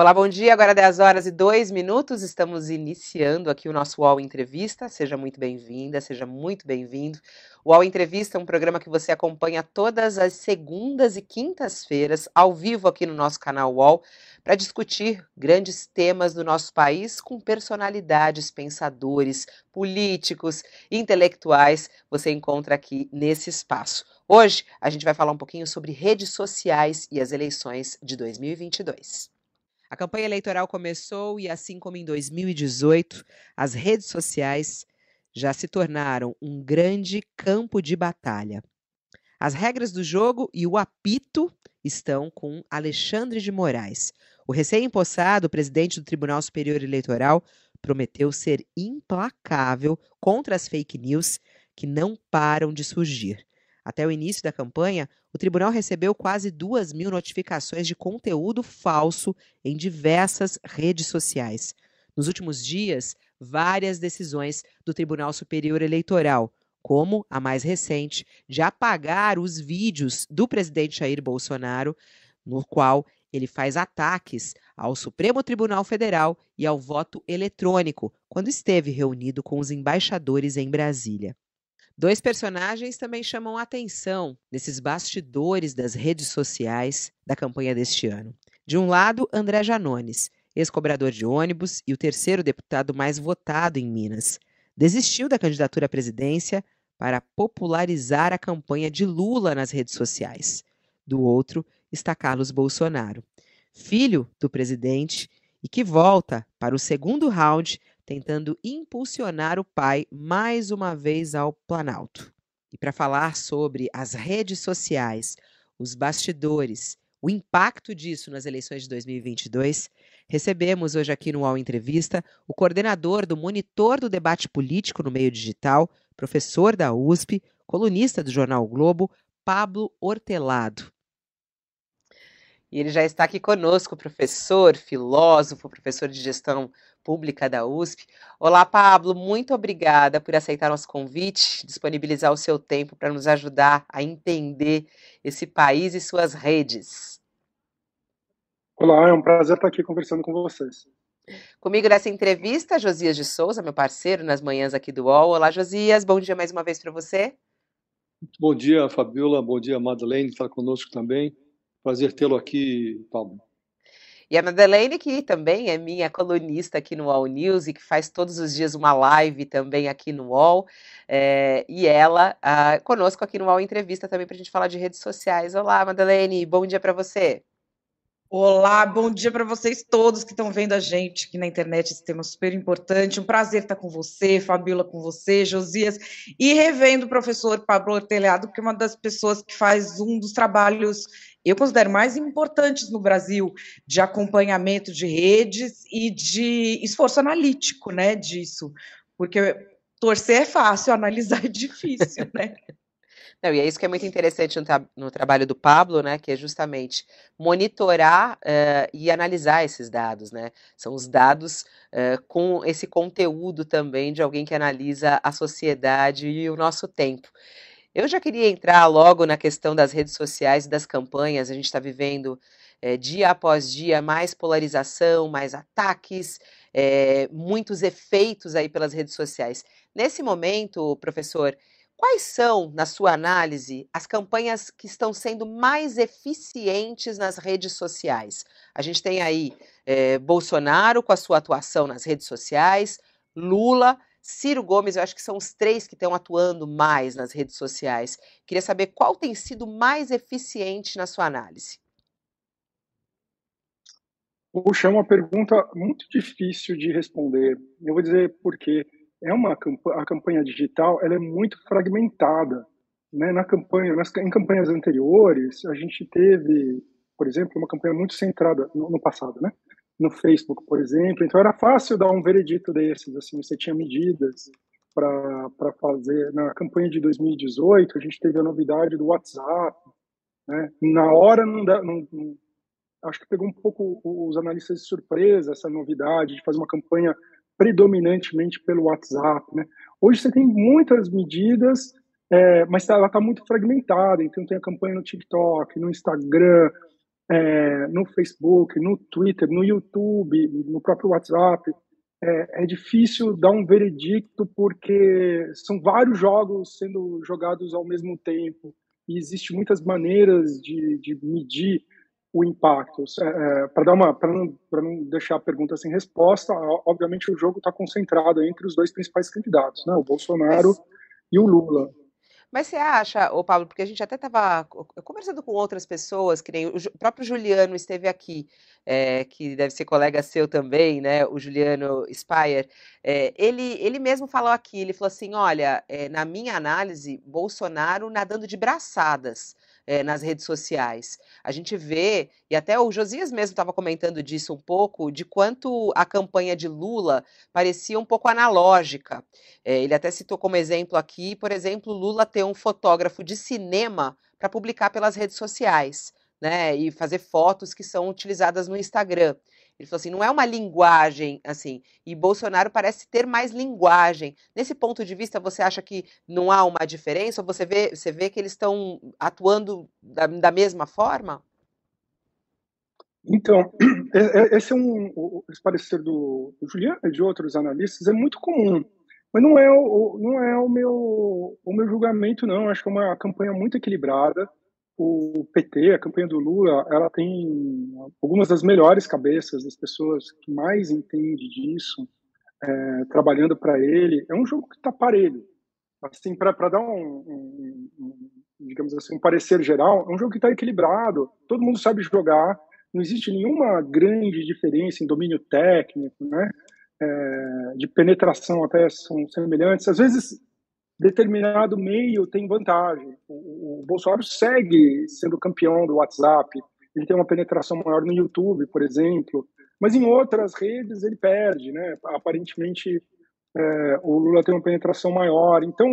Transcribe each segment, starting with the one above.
Olá, bom dia. Agora 10 horas e 2 minutos. Estamos iniciando aqui o nosso UOL Entrevista. Seja muito bem-vinda, seja muito bem-vindo. O UOL Entrevista é um programa que você acompanha todas as segundas e quintas-feiras, ao vivo aqui no nosso canal UOL, para discutir grandes temas do nosso país com personalidades, pensadores, políticos, intelectuais. Você encontra aqui nesse espaço. Hoje a gente vai falar um pouquinho sobre redes sociais e as eleições de 2022. A campanha eleitoral começou e, assim como em 2018, as redes sociais já se tornaram um grande campo de batalha. As regras do jogo e o apito estão com Alexandre de Moraes. O recém-impossado presidente do Tribunal Superior Eleitoral prometeu ser implacável contra as fake news que não param de surgir. Até o início da campanha, o tribunal recebeu quase duas mil notificações de conteúdo falso em diversas redes sociais. Nos últimos dias, várias decisões do Tribunal Superior Eleitoral, como a mais recente, de apagar os vídeos do presidente Jair Bolsonaro, no qual ele faz ataques ao Supremo Tribunal Federal e ao voto eletrônico, quando esteve reunido com os embaixadores em Brasília. Dois personagens também chamam a atenção nesses bastidores das redes sociais da campanha deste ano. De um lado, André Janones, ex-cobrador de ônibus e o terceiro deputado mais votado em Minas. Desistiu da candidatura à presidência para popularizar a campanha de Lula nas redes sociais. Do outro está Carlos Bolsonaro, filho do presidente e que volta para o segundo round tentando impulsionar o pai mais uma vez ao Planalto. E para falar sobre as redes sociais, os bastidores, o impacto disso nas eleições de 2022, recebemos hoje aqui no UOL Entrevista o coordenador do Monitor do Debate Político no Meio Digital, professor da USP, colunista do jornal o Globo, Pablo Hortelado. E ele já está aqui conosco, professor, filósofo, professor de gestão pública da USP. Olá, Pablo, muito obrigada por aceitar nosso convite, disponibilizar o seu tempo para nos ajudar a entender esse país e suas redes. Olá, é um prazer estar aqui conversando com vocês. Comigo nessa entrevista, Josias de Souza, meu parceiro nas manhãs aqui do UOL. Olá, Josias, bom dia mais uma vez para você. Bom dia, Fabiola, bom dia, Madeleine, está conosco também. Prazer tê-lo aqui, Pablo. E a Madeleine, que também é minha colunista aqui no All News e que faz todos os dias uma live também aqui no All. É, e ela ah, conosco aqui no All Entrevista também para a gente falar de redes sociais. Olá, Madeleine, bom dia para você. Olá, bom dia para vocês todos que estão vendo a gente aqui na internet, esse tema super importante. Um prazer estar com você, Fabiola com você, Josias, e revendo o professor Pablo Ortelhado, que é uma das pessoas que faz um dos trabalhos eu considero mais importantes no Brasil de acompanhamento de redes e de esforço analítico, né, disso, porque torcer é fácil, analisar é difícil, né? Não, e é isso que é muito interessante no, tra no trabalho do Pablo, né? Que é justamente monitorar uh, e analisar esses dados, né? São os dados uh, com esse conteúdo também de alguém que analisa a sociedade e o nosso tempo. Eu já queria entrar logo na questão das redes sociais e das campanhas. A gente está vivendo é, dia após dia mais polarização, mais ataques, é, muitos efeitos aí pelas redes sociais. Nesse momento, professor, quais são, na sua análise, as campanhas que estão sendo mais eficientes nas redes sociais? A gente tem aí é, Bolsonaro com a sua atuação nas redes sociais, Lula Ciro Gomes, eu acho que são os três que estão atuando mais nas redes sociais. Queria saber qual tem sido mais eficiente na sua análise. Puxa, é uma pergunta muito difícil de responder. Eu vou dizer por quê. É uma a campanha digital, ela é muito fragmentada. Né? Na campanha, nas, em campanhas anteriores, a gente teve, por exemplo, uma campanha muito centrada no, no passado, né? No Facebook, por exemplo. Então era fácil dar um veredito desses, assim, você tinha medidas para fazer. Na campanha de 2018, a gente teve a novidade do WhatsApp. Né? Na hora não, dá, não, acho que pegou um pouco os analistas de surpresa essa novidade de fazer uma campanha predominantemente pelo WhatsApp. Né? Hoje você tem muitas medidas, é, mas ela está muito fragmentada. Então tem a campanha no TikTok, no Instagram, é, no Facebook, no Twitter, no YouTube, no próprio WhatsApp. É, é, difícil dar um veredicto porque são vários jogos sendo jogados ao mesmo tempo e existe muitas maneiras de, de medir o impacto. É, para dar uma, para não, não deixar a pergunta sem resposta, obviamente o jogo está concentrado entre os dois principais candidatos, né, o Bolsonaro e o Lula. Mas você acha, ô Pablo, porque a gente até estava conversando com outras pessoas, que nem o, o próprio Juliano esteve aqui, é, que deve ser colega seu também, né? O Juliano Speyer. É, ele, ele mesmo falou aqui, ele falou assim: olha, é, na minha análise, Bolsonaro nadando de braçadas é, nas redes sociais. A gente vê, e até o Josias mesmo estava comentando disso um pouco, de quanto a campanha de Lula parecia um pouco analógica. É, ele até citou como exemplo aqui, por exemplo, Lula ter um fotógrafo de cinema para publicar pelas redes sociais. Né, e fazer fotos que são utilizadas no Instagram. Ele falou assim, não é uma linguagem assim, e Bolsonaro parece ter mais linguagem. Nesse ponto de vista, você acha que não há uma diferença? Ou você vê, você vê que eles estão atuando da, da mesma forma? Então, esse é um esse parecer do, do Juliano e de outros analistas é muito comum, mas não é o, não é o meu o meu julgamento não. Acho que é uma campanha muito equilibrada o PT, a campanha do Lula, ela tem algumas das melhores cabeças das pessoas que mais entendem disso, é, trabalhando para ele. É um jogo que está parelho. Assim, para dar um, um, um, digamos assim, um parecer geral, é um jogo que está equilibrado. Todo mundo sabe jogar. Não existe nenhuma grande diferença em domínio técnico, né? É, de penetração até são semelhantes. Às vezes determinado meio tem vantagem. O, o, Bolsonaro segue sendo campeão do WhatsApp, ele tem uma penetração maior no YouTube, por exemplo, mas em outras redes ele perde, né? Aparentemente é, o Lula tem uma penetração maior. Então,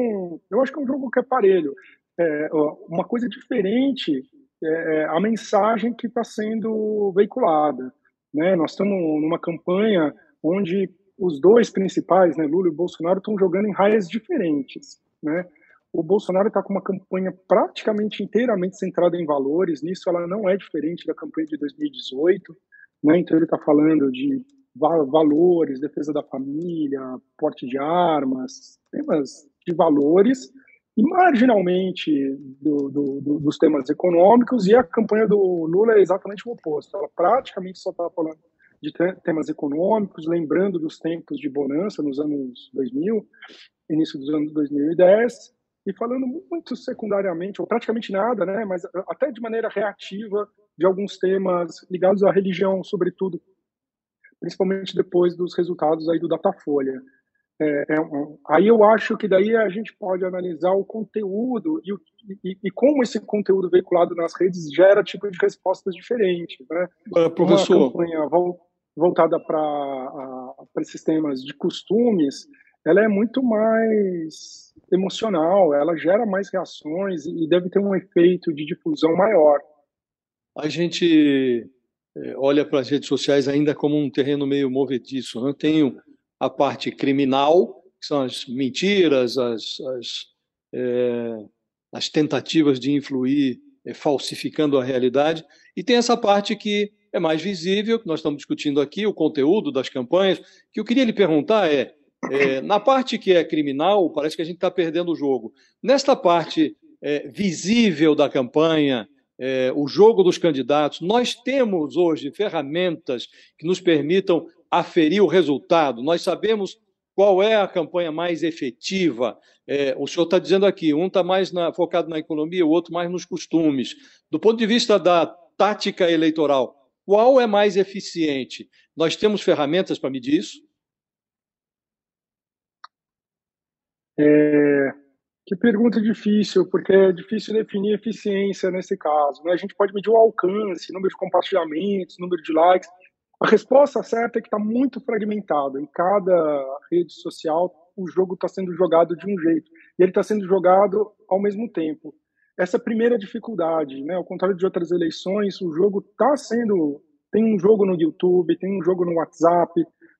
eu acho que é um jogo que é parelho. É, uma coisa diferente é, é a mensagem que está sendo veiculada. Né? Nós estamos numa campanha onde os dois principais, né, Lula e Bolsonaro, estão jogando em raias diferentes. Né? O Bolsonaro está com uma campanha praticamente inteiramente centrada em valores, nisso ela não é diferente da campanha de 2018. Né? Então ele está falando de valores, defesa da família, porte de armas, temas de valores, e marginalmente do, do, do, dos temas econômicos, e a campanha do Lula é exatamente o oposto. Ela praticamente só está falando de temas econômicos, lembrando dos tempos de bonança nos anos 2000, início dos anos 2010, e falando muito secundariamente, ou praticamente nada, né, mas até de maneira reativa, de alguns temas ligados à religião, sobretudo, principalmente depois dos resultados aí do Datafolha. É, é um, aí eu acho que daí a gente pode analisar o conteúdo e, o, e, e, como esse conteúdo veiculado nas redes gera tipo de respostas diferentes. Né? Uh, professor. Uma campanha voltada para esses temas de costumes, ela é muito mais emocional, ela gera mais reações e deve ter um efeito de difusão maior. A gente é, olha para as redes sociais ainda como um terreno meio movediço. Né? Tem a parte criminal, que são as mentiras, as, as, é, as tentativas de influir é, falsificando a realidade, e tem essa parte que é mais visível, que nós estamos discutindo aqui, o conteúdo das campanhas. O que eu queria lhe perguntar é, é na parte que é criminal, parece que a gente está perdendo o jogo. Nesta parte é, visível da campanha, é, o jogo dos candidatos, nós temos hoje ferramentas que nos permitam aferir o resultado. Nós sabemos qual é a campanha mais efetiva. É, o senhor está dizendo aqui, um está mais na, focado na economia, o outro mais nos costumes. Do ponto de vista da tática eleitoral, qual é mais eficiente? Nós temos ferramentas para medir isso? É, que pergunta difícil, porque é difícil definir eficiência nesse caso. Né? A gente pode medir o alcance, número de compartilhamentos, número de likes. A resposta certa é que está muito fragmentado. Em cada rede social, o jogo está sendo jogado de um jeito. E ele está sendo jogado ao mesmo tempo. Essa primeira dificuldade, né? Ao contrário de outras eleições, o jogo está sendo tem um jogo no YouTube, tem um jogo no WhatsApp,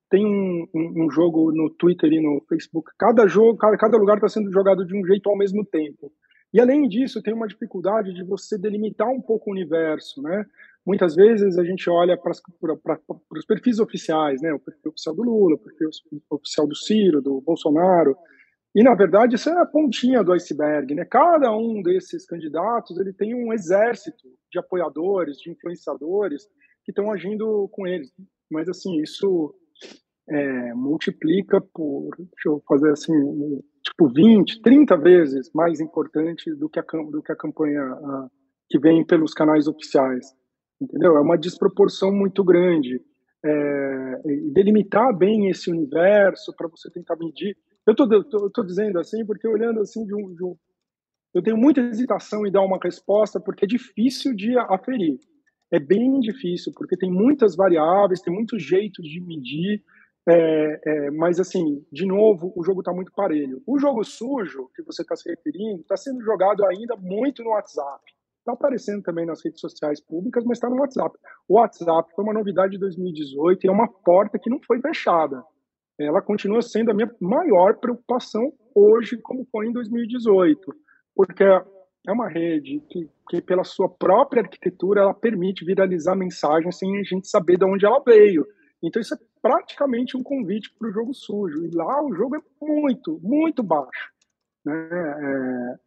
tem um, um, um jogo no Twitter e no Facebook. Cada jogo, cada, cada lugar está sendo jogado de um jeito ao mesmo tempo. E além disso, tem uma dificuldade de você delimitar um pouco o universo, né? Muitas vezes a gente olha para os perfis oficiais, né? O perfil oficial do Lula, o perfil oficial do Ciro, do Bolsonaro, e na verdade isso é a pontinha do iceberg, né? Cada um desses candidatos ele tem um exército de apoiadores, de influenciadores que estão agindo com eles. Mas assim isso é, multiplica por, deixa eu fazer assim, tipo 20, 30 vezes mais importante do que a, do que a campanha a, que vem pelos canais oficiais, entendeu? É uma desproporção muito grande. É, delimitar bem esse universo para você tentar medir. Eu estou dizendo assim porque olhando assim de um, de um, eu tenho muita hesitação em dar uma resposta porque é difícil de aferir. É bem difícil porque tem muitas variáveis, tem muitos jeitos de medir é, é, mas, assim, de novo, o jogo está muito parelho. O jogo sujo, que você está se referindo, está sendo jogado ainda muito no WhatsApp. Está aparecendo também nas redes sociais públicas, mas está no WhatsApp. O WhatsApp foi uma novidade de 2018 e é uma porta que não foi fechada. Ela continua sendo a minha maior preocupação hoje, como foi em 2018, porque é uma rede que, que pela sua própria arquitetura, ela permite viralizar mensagens sem a gente saber de onde ela veio. Então isso é praticamente um convite para o jogo sujo. E lá o jogo é muito, muito baixo. Né?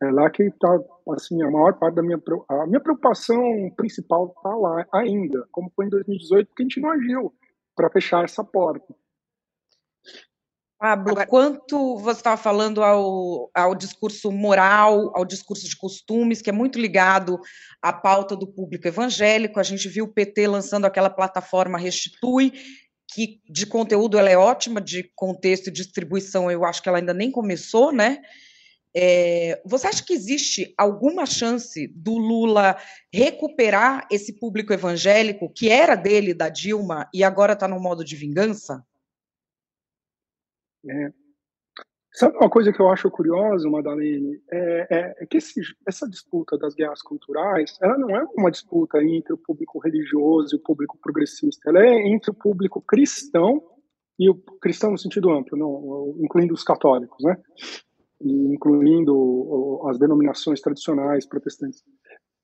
É, é lá que está assim, a maior parte da minha, a minha preocupação principal está lá ainda, como foi em 2018, porque a gente não agiu para fechar essa porta. Pablo, Agora... quanto você estava falando ao, ao discurso moral, ao discurso de costumes, que é muito ligado à pauta do público evangélico, a gente viu o PT lançando aquela plataforma Restitui, que de conteúdo ela é ótima, de contexto e distribuição eu acho que ela ainda nem começou, né? É, você acha que existe alguma chance do Lula recuperar esse público evangélico que era dele, da Dilma, e agora está no modo de vingança? É. Sabe uma coisa que eu acho curiosa, Madalene? É, é, é que esse, essa disputa das guerras culturais, ela não é uma disputa entre o público religioso e o público progressista, ela é entre o público cristão e o cristão no sentido amplo, não, incluindo os católicos, né? Incluindo as denominações tradicionais protestantes.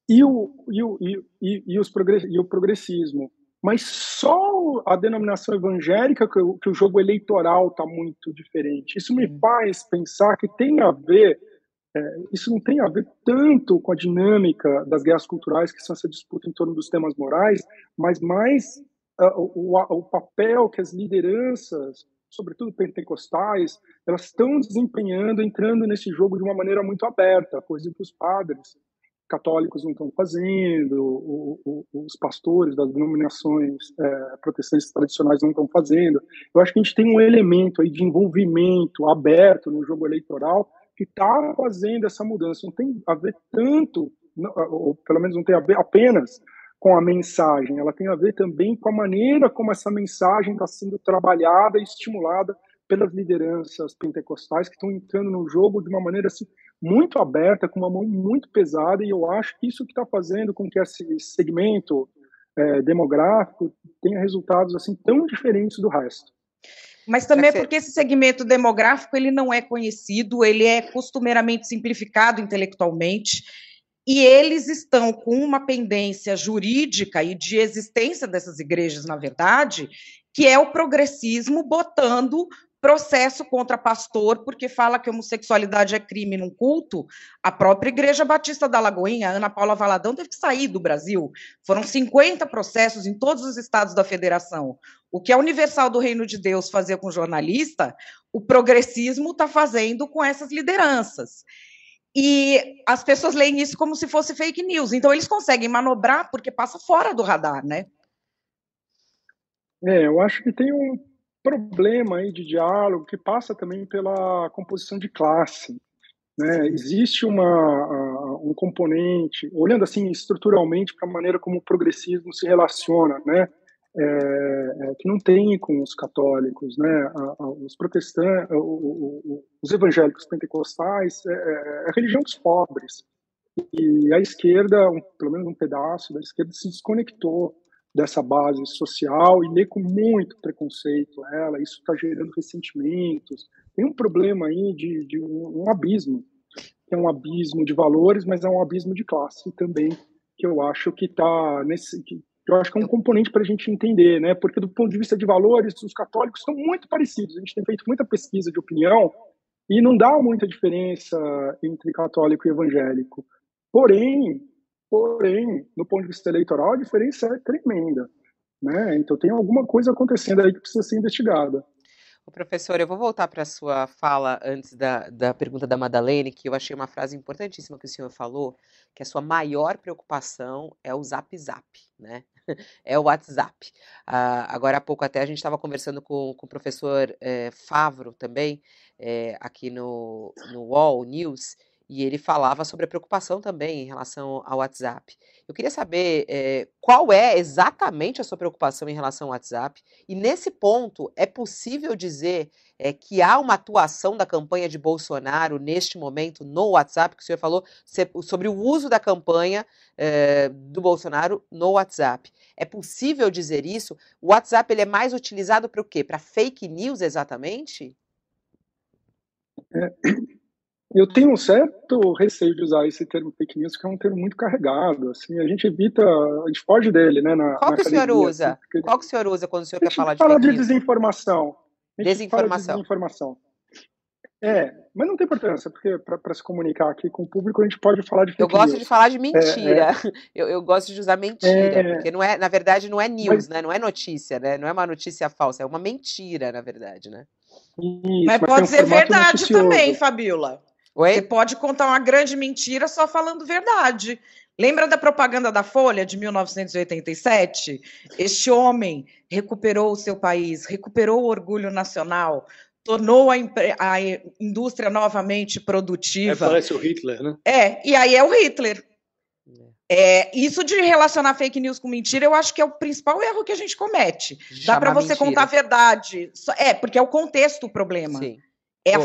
E o, e o, e, e, os e o progressismo mas só a denominação evangélica que, que o jogo eleitoral está muito diferente. Isso me faz pensar que tem a ver, é, isso não tem a ver tanto com a dinâmica das guerras culturais, que são essa disputa em torno dos temas morais, mas mais uh, o, o, papel que as lideranças, sobretudo pentecostais, elas estão desempenhando, entrando nesse jogo de uma maneira muito aberta, coisa que os padres católicos não estão fazendo, o, o, os pastores das denominações é, protestantes tradicionais não estão fazendo. Eu acho que a gente tem um elemento aí de envolvimento aberto no jogo eleitoral que está fazendo essa mudança. Não tem a ver tanto, ou pelo menos não tem a ver apenas com a mensagem, ela tem a ver também com a maneira como essa mensagem está sendo trabalhada e estimulada pelas lideranças pentecostais que estão entrando no jogo de uma maneira assim, muito aberta, com uma mão muito pesada, e eu acho que isso que está fazendo com que esse segmento é, demográfico tenha resultados assim tão diferentes do resto. Mas também é porque esse segmento demográfico ele não é conhecido, ele é costumeiramente simplificado intelectualmente, e eles estão com uma pendência jurídica e de existência dessas igrejas, na verdade, que é o progressismo botando processo contra pastor porque fala que homossexualidade é crime num culto, a própria Igreja Batista da Lagoinha, Ana Paula Valadão, teve que sair do Brasil. Foram 50 processos em todos os estados da federação. O que a Universal do Reino de Deus fazia com jornalista, o progressismo está fazendo com essas lideranças. E as pessoas leem isso como se fosse fake news. Então, eles conseguem manobrar porque passa fora do radar, né? É, eu acho que tem um problema aí de diálogo que passa também pela composição de classe. Né? Existe uma, um componente, olhando assim estruturalmente para a maneira como o progressismo se relaciona, né? É, é, que não tem com os católicos, né? os protestantes, os evangélicos pentecostais, é, é, é, a religião dos pobres. E a esquerda, um, pelo menos um pedaço da esquerda, se desconectou dessa base social e lê com muito preconceito ela. Isso está gerando ressentimentos. Tem um problema aí de, de um, um abismo, é um abismo de valores, mas é um abismo de classe também, que eu acho que está nesse. Que, eu acho que é um componente para a gente entender, né? Porque do ponto de vista de valores, os católicos são muito parecidos. A gente tem feito muita pesquisa de opinião e não dá muita diferença entre católico e evangélico. Porém, porém, do ponto de vista eleitoral, a diferença é tremenda. Né? Então tem alguma coisa acontecendo aí que precisa ser investigada. O professor, eu vou voltar para a sua fala antes da, da pergunta da Madalene, que eu achei uma frase importantíssima que o senhor falou, que a sua maior preocupação é o zap zap, né? É o WhatsApp. Ah, agora há pouco até a gente estava conversando com, com o professor eh, Favro também, eh, aqui no, no Wall News, e ele falava sobre a preocupação também em relação ao WhatsApp. Eu queria saber é, qual é exatamente a sua preocupação em relação ao WhatsApp, e nesse ponto, é possível dizer é, que há uma atuação da campanha de Bolsonaro neste momento no WhatsApp, que o senhor falou sobre o uso da campanha é, do Bolsonaro no WhatsApp. É possível dizer isso? O WhatsApp ele é mais utilizado para o quê? Para fake news exatamente? É, eu tenho um certo receio de usar esse termo fake news, que é um termo muito carregado. Assim, a gente evita, a gente foge dele, né? Na, Qual na que o senhor usa? Assim, Qual que o senhor usa quando o senhor quer falar de fake fala de desinformação. Desinformação. De desinformação. É, mas não tem importância, porque para se comunicar aqui com o público a gente pode falar de fake Eu gosto news. de falar de mentira. É, é. Eu, eu, gosto de usar mentira, é, porque não é, na verdade, não é news, mas, né? Não é notícia, né? Não é uma notícia falsa, é uma mentira, na verdade, né? Isso, mas, mas pode ser verdade noticioso. também, Fabiola. Oi? Você pode contar uma grande mentira só falando verdade. Lembra da propaganda da Folha de 1987? Este homem recuperou o seu país, recuperou o orgulho nacional, tornou a, a indústria novamente produtiva. É, parece o Hitler, né? É, e aí é o Hitler. É, isso de relacionar fake news com mentira, eu acho que é o principal erro que a gente comete. Dá para você mentira. contar a verdade. É, porque é o contexto o problema. Sim. É a,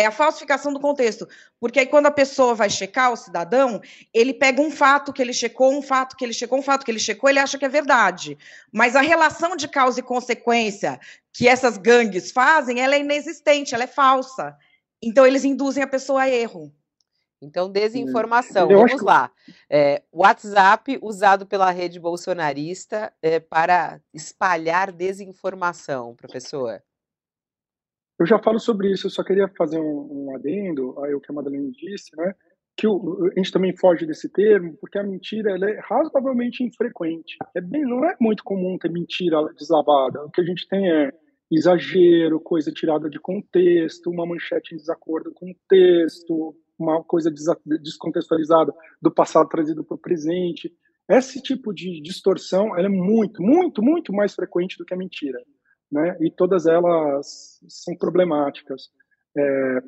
é a, falsificação do contexto. Porque aí, quando a pessoa vai checar o cidadão, ele pega um fato que ele checou, um fato que ele checou, um fato que ele checou, ele acha que é verdade. Mas a relação de causa e consequência que essas gangues fazem, ela é inexistente, ela é falsa. Então, eles induzem a pessoa a erro. Então, desinformação. Eu Vamos lá. É, WhatsApp usado pela rede bolsonarista é, para espalhar desinformação, professor. Eu já falo sobre isso, eu só queria fazer um, um adendo ao que a Madalena disse, né? que o, a gente também foge desse termo, porque a mentira ela é razoavelmente infrequente. É bem, não é muito comum ter mentira deslavada. O que a gente tem é exagero, coisa tirada de contexto, uma manchete em desacordo com o texto, uma coisa descontextualizada do passado trazido para o presente. Esse tipo de distorção é muito, muito, muito mais frequente do que a mentira né? E todas elas são problemáticas. É,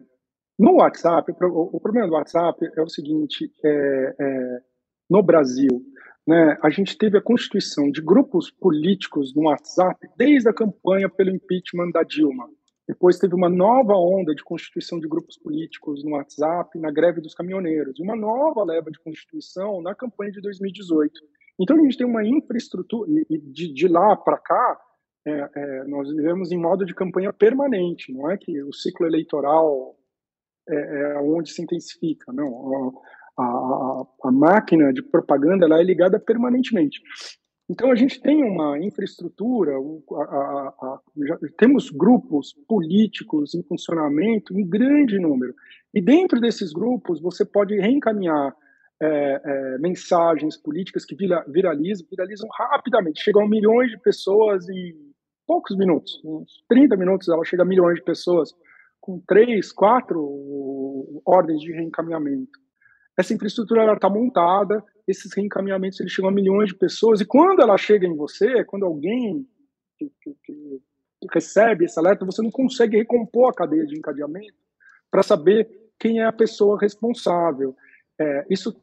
no WhatsApp, o problema do WhatsApp é o seguinte: é, é, no Brasil, né, a gente teve a constituição de grupos políticos no WhatsApp desde a campanha pelo impeachment da Dilma. Depois teve uma nova onda de constituição de grupos políticos no WhatsApp, na greve dos caminhoneiros, uma nova leva de constituição na campanha de 2018. Então a gente tem uma infraestrutura, e de, de lá para cá, é, é, nós vivemos em modo de campanha permanente, não é que o ciclo eleitoral é, é onde se intensifica, não. A, a, a, máquina de propaganda ela é ligada permanentemente. Então a gente tem uma infraestrutura, a, já, temos grupos políticos em funcionamento em grande número. E dentro desses grupos você pode reencaminhar é, é, mensagens políticas que viralizam, viralizam rapidamente, chegam a milhões de pessoas em poucos minutos, uns 30 minutos, ela chega a milhões de pessoas, com três, quatro ordens de reencaminhamento. Essa infraestrutura está montada, esses reencaminhamentos eles chegam a milhões de pessoas, e quando ela chega em você, quando alguém que, que, que recebe esse alerta, você não consegue recompor a cadeia de encadeamento para saber quem é a pessoa responsável. É, isso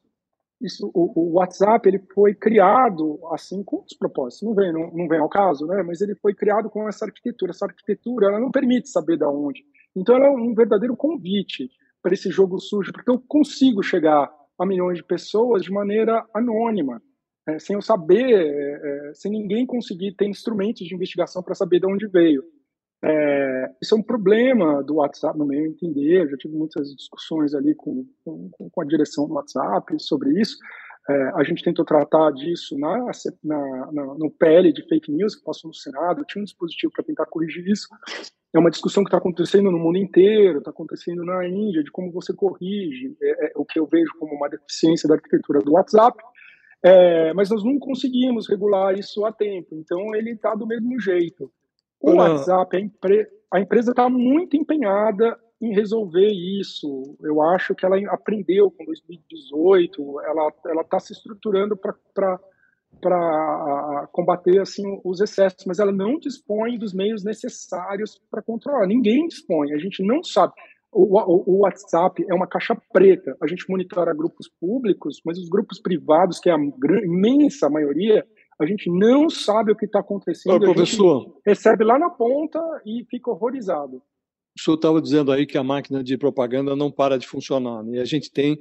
isso, o, o, WhatsApp ele foi criado assim com os propósitos. Não vem, não, não vem ao caso, né? Mas ele foi criado com essa arquitetura. Essa arquitetura ela não permite saber de onde. Então ela é um verdadeiro convite para esse jogo sujo, porque eu consigo chegar a milhões de pessoas de maneira anônima, é, sem eu saber, é, é sem ninguém conseguir ter instrumentos de investigação para saber de onde veio. É, isso é um problema do WhatsApp, no meu entender. Eu já tive muitas discussões ali com, com, com a direção do WhatsApp sobre isso. É, a gente tentou tratar disso na, na, na, no PL de fake news que passou no Senado. Tinha um dispositivo para tentar corrigir isso. É uma discussão que está acontecendo no mundo inteiro, está acontecendo na Índia, de como você corrige é, é, o que eu vejo como uma deficiência da arquitetura do WhatsApp. É, mas nós não conseguimos regular isso a tempo, então ele está do mesmo jeito. O WhatsApp, a, empre a empresa está muito empenhada em resolver isso. Eu acho que ela aprendeu com 2018, ela está se estruturando para para combater assim os excessos, mas ela não dispõe dos meios necessários para controlar. Ninguém dispõe. A gente não sabe. O, o, o, WhatsApp é uma caixa preta. A gente monitora grupos públicos, mas os grupos privados, que é a imensa maioria, a gente não sabe o que está acontecendo. Ô, professor, recebe lá na ponta e fica horrorizado. O senhor estava dizendo aí que a máquina de propaganda não para de funcionar, né? e a gente tem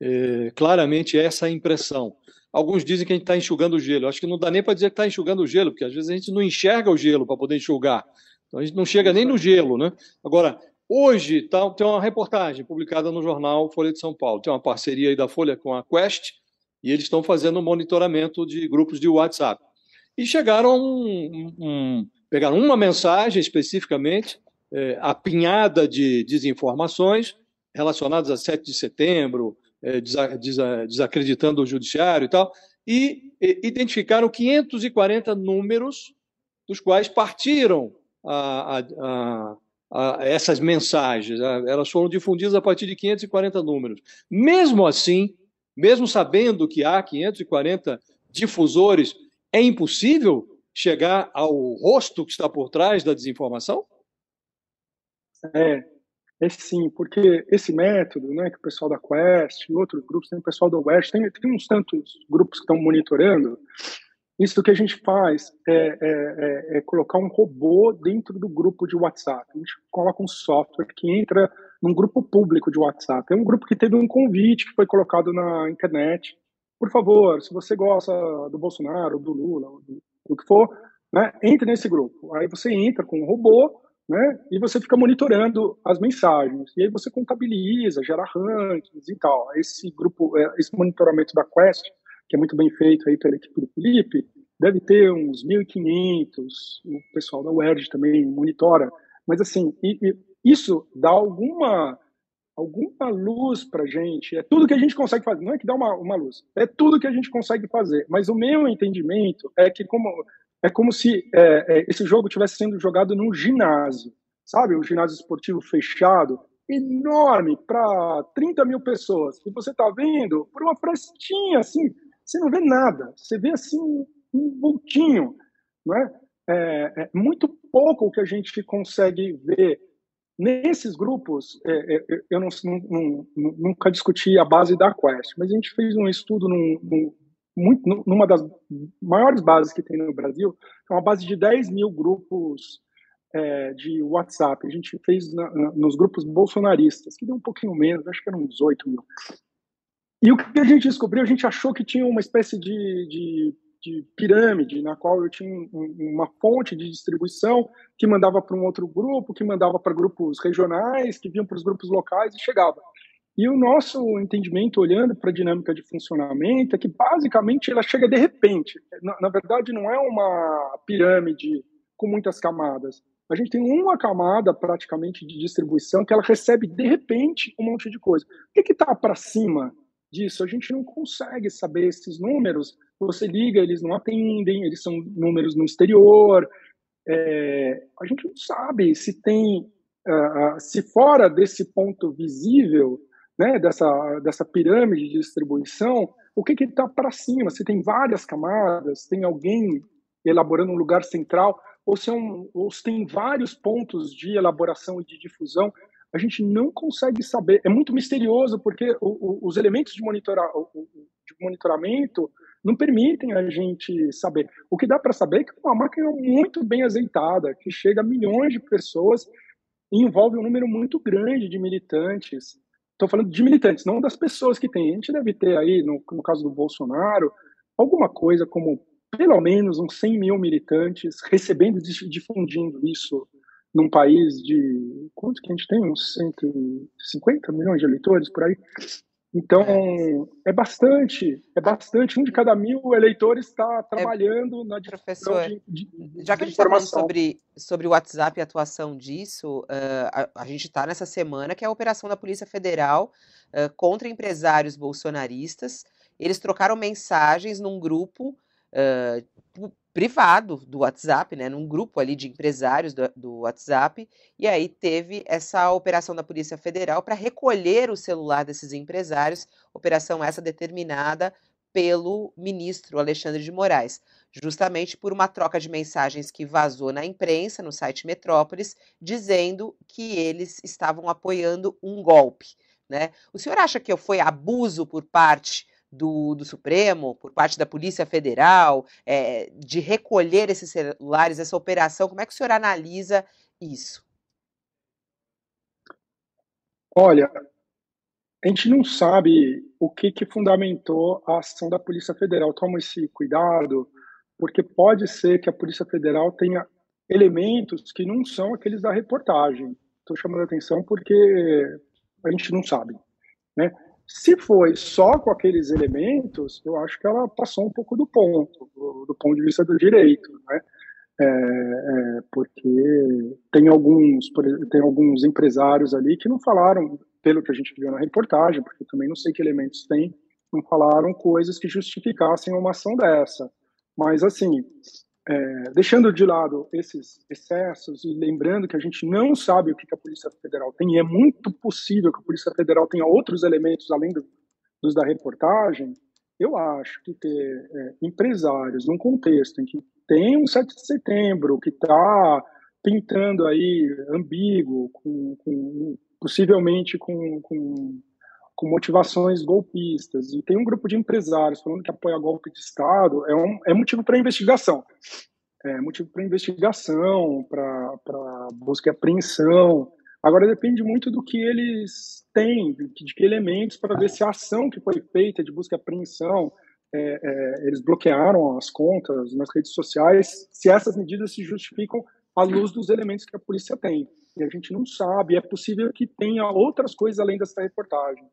é, claramente essa impressão. Alguns dizem que a gente está enxugando o gelo. Acho que não dá nem para dizer que está enxugando o gelo, porque às vezes a gente não enxerga o gelo para poder enxugar. Então a gente não chega nem no gelo, né? Agora, hoje tá, tem uma reportagem publicada no jornal Folha de São Paulo. Tem uma parceria aí da Folha com a Quest, e eles estão fazendo monitoramento de grupos de WhatsApp. E chegaram um, um, pegaram uma mensagem especificamente, é, apinhada de desinformações relacionadas a 7 de setembro, é, desacreditando o judiciário e tal, e, e identificaram 540 números dos quais partiram a, a, a, essas mensagens. Elas foram difundidas a partir de 540 números. Mesmo assim, mesmo sabendo que há 540 difusores, é impossível chegar ao rosto que está por trás da desinformação? É, é sim, porque esse método, né, que o pessoal da Quest outros grupos, tem o pessoal da West, tem, tem uns tantos grupos que estão monitorando, isso que a gente faz é, é, é, é, colocar um robô dentro do grupo de WhatsApp. A gente coloca um software que entra num grupo público de WhatsApp. É um grupo que teve um convite que foi colocado na internet. Por favor, se você gosta do Bolsonaro, do Lula, do, do que for, né, entre nesse grupo. Aí você entra com um robô, né, e você fica monitorando as mensagens. E aí você contabiliza, gera rankings e tal. Esse grupo, é, esse monitoramento da Quest, que é muito bem feito aí pela equipe do Felipe, deve ter uns 1.500. O pessoal da UERJ também monitora. Mas assim, e, e isso dá alguma alguma luz para gente. É tudo que a gente consegue fazer. Não é que dá uma, uma luz. É tudo que a gente consegue fazer. Mas o meu entendimento é que como é como se é, é, esse jogo tivesse sendo jogado num ginásio, sabe? Um ginásio esportivo fechado, enorme, para 30 mil pessoas. E você está vendo por uma frestinha assim, você não vê nada. Você vê assim um voltinho, não é? É, é muito pouco o que a gente consegue ver Nesses grupos, é, é, eu não, não, nunca discuti a base da Quest, mas a gente fez um estudo num, num, muito, numa das maiores bases que tem no Brasil, é uma base de 10 mil grupos é, de WhatsApp. A gente fez na, na, nos grupos bolsonaristas, que deu um pouquinho menos, acho que eram uns 8 mil. E o que a gente descobriu, a gente achou que tinha uma espécie de, de de pirâmide, na qual eu tinha uma fonte de distribuição que mandava para um outro grupo, que mandava para grupos regionais, que vinham para os grupos locais e chegava. E o nosso entendimento, olhando para a dinâmica de funcionamento, é que basicamente ela chega de repente. Na, na, verdade, não é uma pirâmide com muitas camadas. A gente tem uma camada praticamente de distribuição que ela recebe de repente um monte de coisa. O que está para cima disso? A gente não consegue saber esses números você liga, eles não atendem, eles são números no exterior. É, a gente não sabe se tem, uh, se fora desse ponto visível, né, dessa, dessa pirâmide de distribuição, o que está para cima? Se tem várias camadas, tem alguém elaborando um lugar central, ou se, é um, ou se tem vários pontos de elaboração e de difusão, a gente não consegue saber. É muito misterioso, porque os elementos de, monitora, de monitoramento não permitem a gente saber. O que dá para saber é que é uma máquina muito bem azeitada, que chega a milhões de pessoas e envolve um número muito grande de militantes. Estou falando de militantes, não das pessoas que têm. A gente deve ter aí, no, no caso do Bolsonaro, alguma coisa como pelo menos uns 100 mil militantes recebendo e difundindo isso num país de. Quanto que a gente tem? Uns 150 milhões de eleitores por aí? Então, é bastante, é bastante. Um de cada mil eleitores está trabalhando é, na professor, de, de, já que a gente está falando sobre, sobre o WhatsApp e a atuação disso, uh, a, a, gente está nessa semana que é a operação da Polícia Federal uh, contra empresários bolsonaristas. Eles trocaram mensagens num grupo uh, privado do WhatsApp, né, num grupo ali de empresários do, do WhatsApp, e aí teve essa operação da Polícia Federal para recolher o celular desses empresários, operação essa determinada pelo ministro Alexandre de Moraes, justamente por uma troca de mensagens que vazou na imprensa, no site Metrópolis, dizendo que eles estavam apoiando um golpe. Né? O senhor acha que foi abuso por parte do, do Supremo, por parte da Polícia Federal, é, de recolher esses celulares, essa operação. Como é que o senhor analisa isso? Olha, a gente não sabe o que, que fundamentou a ação da Polícia Federal. Toma esse cuidado, porque pode ser que a Polícia Federal tenha elementos que não são aqueles da reportagem. Estou chamando a atenção porque a gente não sabe. Né? Se foi só com aqueles elementos, eu acho que ela passou um pouco do ponto, do, do ponto de vista do direito, né? É, é, porque tem alguns, tem alguns empresários ali que não falaram, pelo que a gente viu na reportagem, porque também não sei que elementos tem, não falaram coisas que justificassem uma ação dessa. Mas, assim, é, deixando de lado esses excessos e lembrando que a gente não sabe o que a Polícia Federal tem, e é muito possível que a Polícia Federal tenha outros elementos além do, dos da reportagem, eu acho que ter é, empresários num contexto em que tem um 7 de setembro que está pintando aí ambíguo, com, com possivelmente com, com com motivações golpistas, e tem um grupo de empresários falando que apoia golpe de Estado, é, um, é motivo para investigação. É motivo para investigação, para busca e apreensão. Agora depende muito do que eles têm, de, que elementos, para ver se a ação que foi feita de busca e apreensão, é, é, eles bloquearam as contas nas redes sociais, se essas medidas se justificam à luz dos elementos que a polícia tem. E a gente não sabe, é possível que tenha outras coisas além dessa reportagem.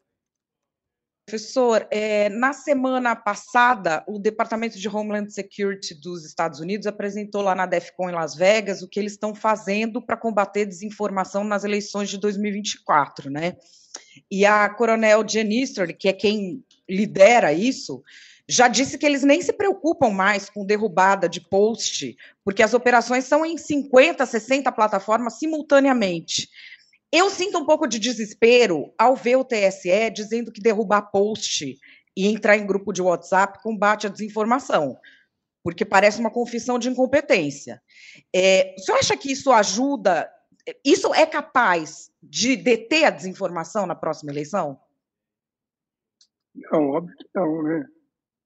Professor, é, na semana passada, o Departamento de Homeland Security dos Estados Unidos apresentou lá na DEFCON em Las Vegas o que eles estão fazendo para combater desinformação nas eleições de 2024, né? E a Coronel Jen que é quem lidera isso, já disse que eles nem se preocupam mais com derrubada de post, porque as operações são em 50, 60 plataformas simultaneamente. Eu sinto um pouco de desespero ao ver o TSE dizendo que derrubar post e entrar em grupo de WhatsApp combate a desinformação, porque parece uma confissão de incompetência. É, o senhor acha que isso ajuda? Isso é capaz de deter a desinformação na próxima eleição? Não, óbvio que não, né?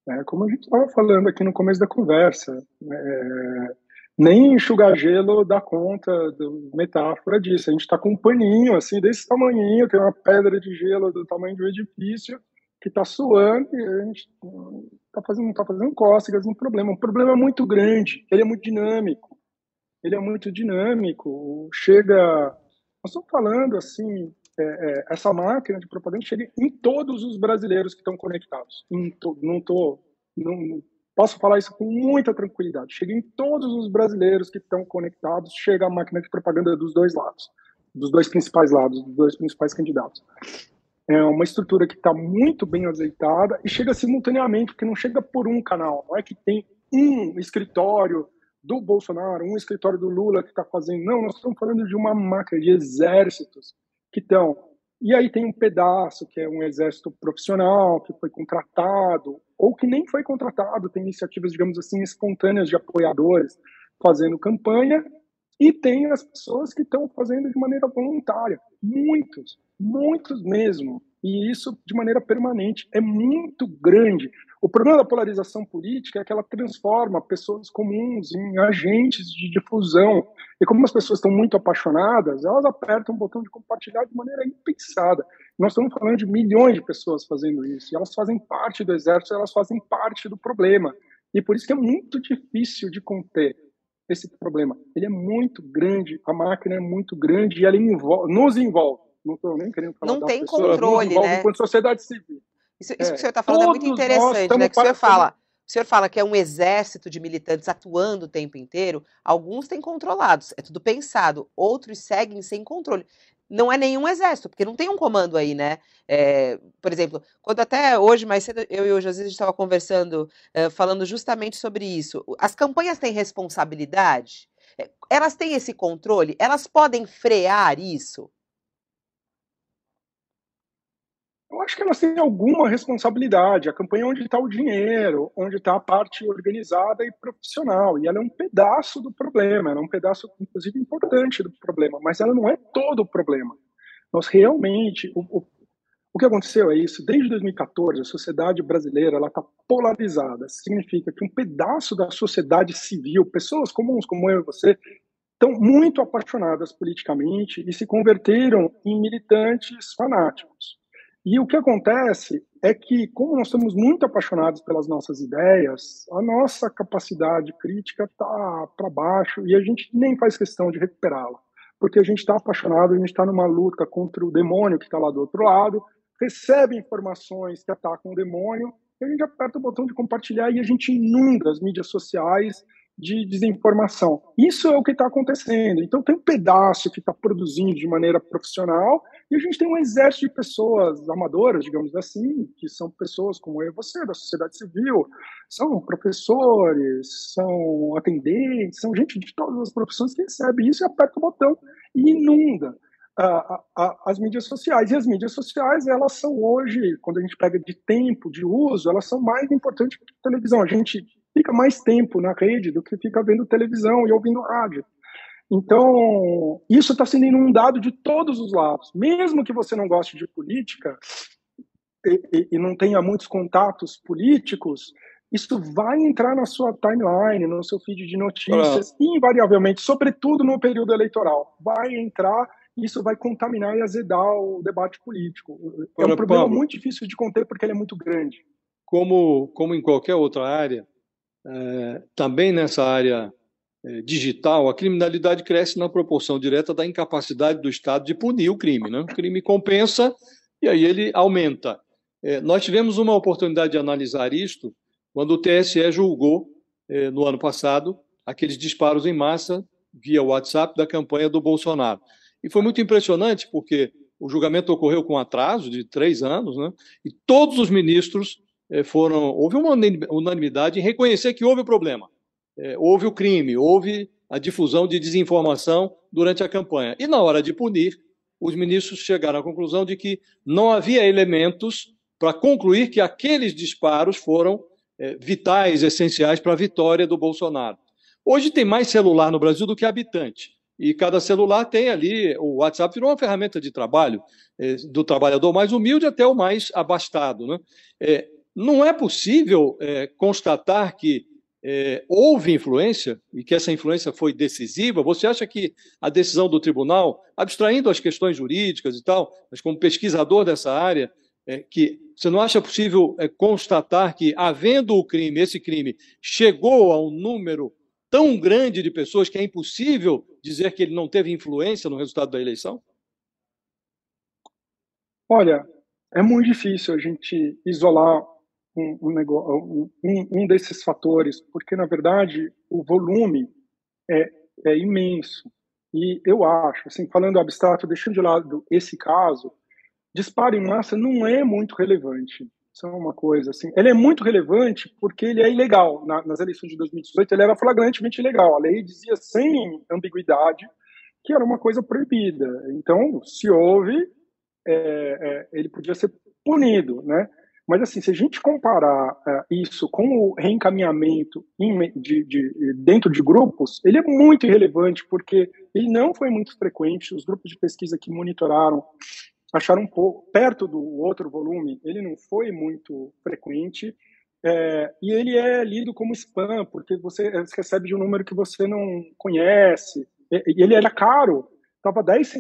É, como a gente estava falando aqui no começo da conversa, é, nem enxugar gelo dá conta do metáfora disso. A gente está com um paninho assim desse tamanho, tem uma pedra de gelo do tamanho de um edifício que está suando e a gente está fazendo, tá fazendo cócegas, um problema. Um problema muito grande, ele é muito dinâmico. Ele é muito dinâmico. Chega. Nós estamos falando assim, é, é, essa máquina de propaganda chega em todos os brasileiros que estão conectados. não estou. Posso falar isso com muita tranquilidade. Chega em todos os brasileiros que estão conectados, chega a máquina de propaganda dos dois lados, dos dois principais lados, dos dois principais candidatos. É uma estrutura que está muito bem azeitada e chega simultaneamente, porque não chega por um canal. Não é que tem um escritório do Bolsonaro, um escritório do Lula que está fazendo. Não, nós estamos falando de uma máquina de exércitos que estão e aí tem um pedaço que é um exército profissional que foi contratado ou que nem foi contratado, tem iniciativas, digamos assim, espontâneas de apoiadores fazendo campanha e tem as pessoas que estão fazendo de maneira voluntária, muitos, muitos mesmo, e isso de maneira permanente é muito grande. O problema da polarização política é que ela transforma pessoas comuns em agentes de difusão. E como as pessoas estão muito apaixonadas, elas apertam o botão de compartilhar de maneira impensada. Nós estamos falando de milhões de pessoas fazendo isso, e elas fazem parte do exército, elas fazem parte do problema. E por isso que é muito difícil de conter esse problema. Ele é muito grande, a máquina é muito grande e ela nos envolve. Não estou nem querendo falar Não tem pessoa, controle, né? enquanto sociedade civil. Isso, isso é, que o senhor está falando é muito interessante, né? Que o senhor fala, o senhor fala que é um exército de militantes atuando o tempo inteiro. Alguns têm controlados, é tudo pensado. Outros seguem sem controle não é nenhum exército, porque não tem um comando aí, né? É, por exemplo, quando até hoje, mais cedo, eu e o José a gente estava conversando, é, falando justamente sobre isso. As campanhas têm responsabilidade? É, elas têm esse controle? Elas podem frear isso? Eu acho que elas têm alguma responsabilidade. A campanha é onde está o dinheiro, onde está a parte organizada e profissional. E ela é um pedaço do problema, ela é um pedaço, inclusive, importante do problema, mas ela não é todo o problema. Nós realmente. O, o, o que aconteceu é isso. Desde 2014, a sociedade brasileira está polarizada. Significa que um pedaço da sociedade civil, pessoas comuns como eu e você, estão muito apaixonadas politicamente e se converteram em militantes fanáticos. E o que acontece é que, como nós estamos muito apaixonados pelas nossas ideias, a nossa capacidade crítica está para baixo e a gente nem faz questão de recuperá-la, porque a gente está apaixonado, a gente está numa luta contra o demônio que está lá do outro lado, recebe informações que atacam o demônio, e a gente aperta o botão de compartilhar e a gente inunda as mídias sociais de desinformação. Isso é o que está acontecendo. Então, tem um pedaço que está produzindo de maneira profissional e a gente tem um exército de pessoas amadoras, digamos assim, que são pessoas como eu e você, da sociedade civil, são professores, são atendentes, são gente de todas as profissões que recebe isso e aperta o botão e inunda. as mídias sociais. E as mídias sociais, elas são hoje, quando a gente pega de tempo, de uso, elas são mais importantes que a televisão. A gente fica mais tempo na rede do que fica vendo televisão e ouvindo rádio. Então, isso está sendo inundado de todos os lados. Mesmo que você não goste de política e, e, e não tenha muitos contatos políticos, isso vai entrar na sua timeline, no seu feed de notícias, invariavelmente, sobretudo no período eleitoral. Vai entrar, isso vai contaminar e azedar o debate político. É um problema Pablo, muito difícil de conter porque ele é muito grande. Como, como em qualquer outra área, é, também nessa área é, digital, a criminalidade cresce na proporção direta da incapacidade do Estado de punir o crime. Né? O crime compensa e aí ele aumenta. É, nós tivemos uma oportunidade de analisar isto quando o TSE julgou, é, no ano passado, aqueles disparos em massa via WhatsApp da campanha do Bolsonaro. E foi muito impressionante porque o julgamento ocorreu com atraso de três anos, né? e todos os ministros foram. Houve uma unanimidade em reconhecer que houve o problema é, houve o crime, houve a difusão de desinformação durante a campanha. E na hora de punir, os ministros chegaram à conclusão de que não havia elementos para concluir que aqueles disparos foram é, vitais, essenciais para a vitória do Bolsonaro. Hoje tem mais celular no Brasil do que habitante. E cada celular tem ali, o WhatsApp virou uma ferramenta de trabalho, é, do trabalhador mais humilde até o mais abastado. Né? Não é possível é, constatar que é, houve influência e que essa influência foi decisiva, você acha que a decisão do tribunal, abstraindo as questões jurídicas e tal, mas como pesquisador dessa área, é, que você não acha possível é, constatar que, havendo o crime, esse crime chegou a um número tão grande de pessoas que é impossível dizer que ele não teve influência no resultado da eleição? Olha, é muito difícil a gente isolar um, um, um desses fatores, porque, na verdade, o volume é, é imenso. E eu acho, assim, falando abstrato, deixando de lado esse caso, disparo em massa não é muito relevante. Isso é uma coisa assim. Ele é muito relevante porque ele é ilegal. Na, nas eleições de 2018, ele era flagrantemente ilegal. A lei dizia sem ambiguidade que era uma coisa proibida. Então, se houve, é, é, ele podia ser punido, né? Mas, assim, se a gente comparar uh, isso com o reencaminhamento em, de, de, dentro de grupos, ele é muito irrelevante, porque ele não foi muito frequente. Os grupos de pesquisa que monitoraram acharam um pouco, perto do outro volume, ele não foi muito frequente. É, e ele é lido como spam, porque você recebe de um número que você não conhece. E ele era caro, estava 10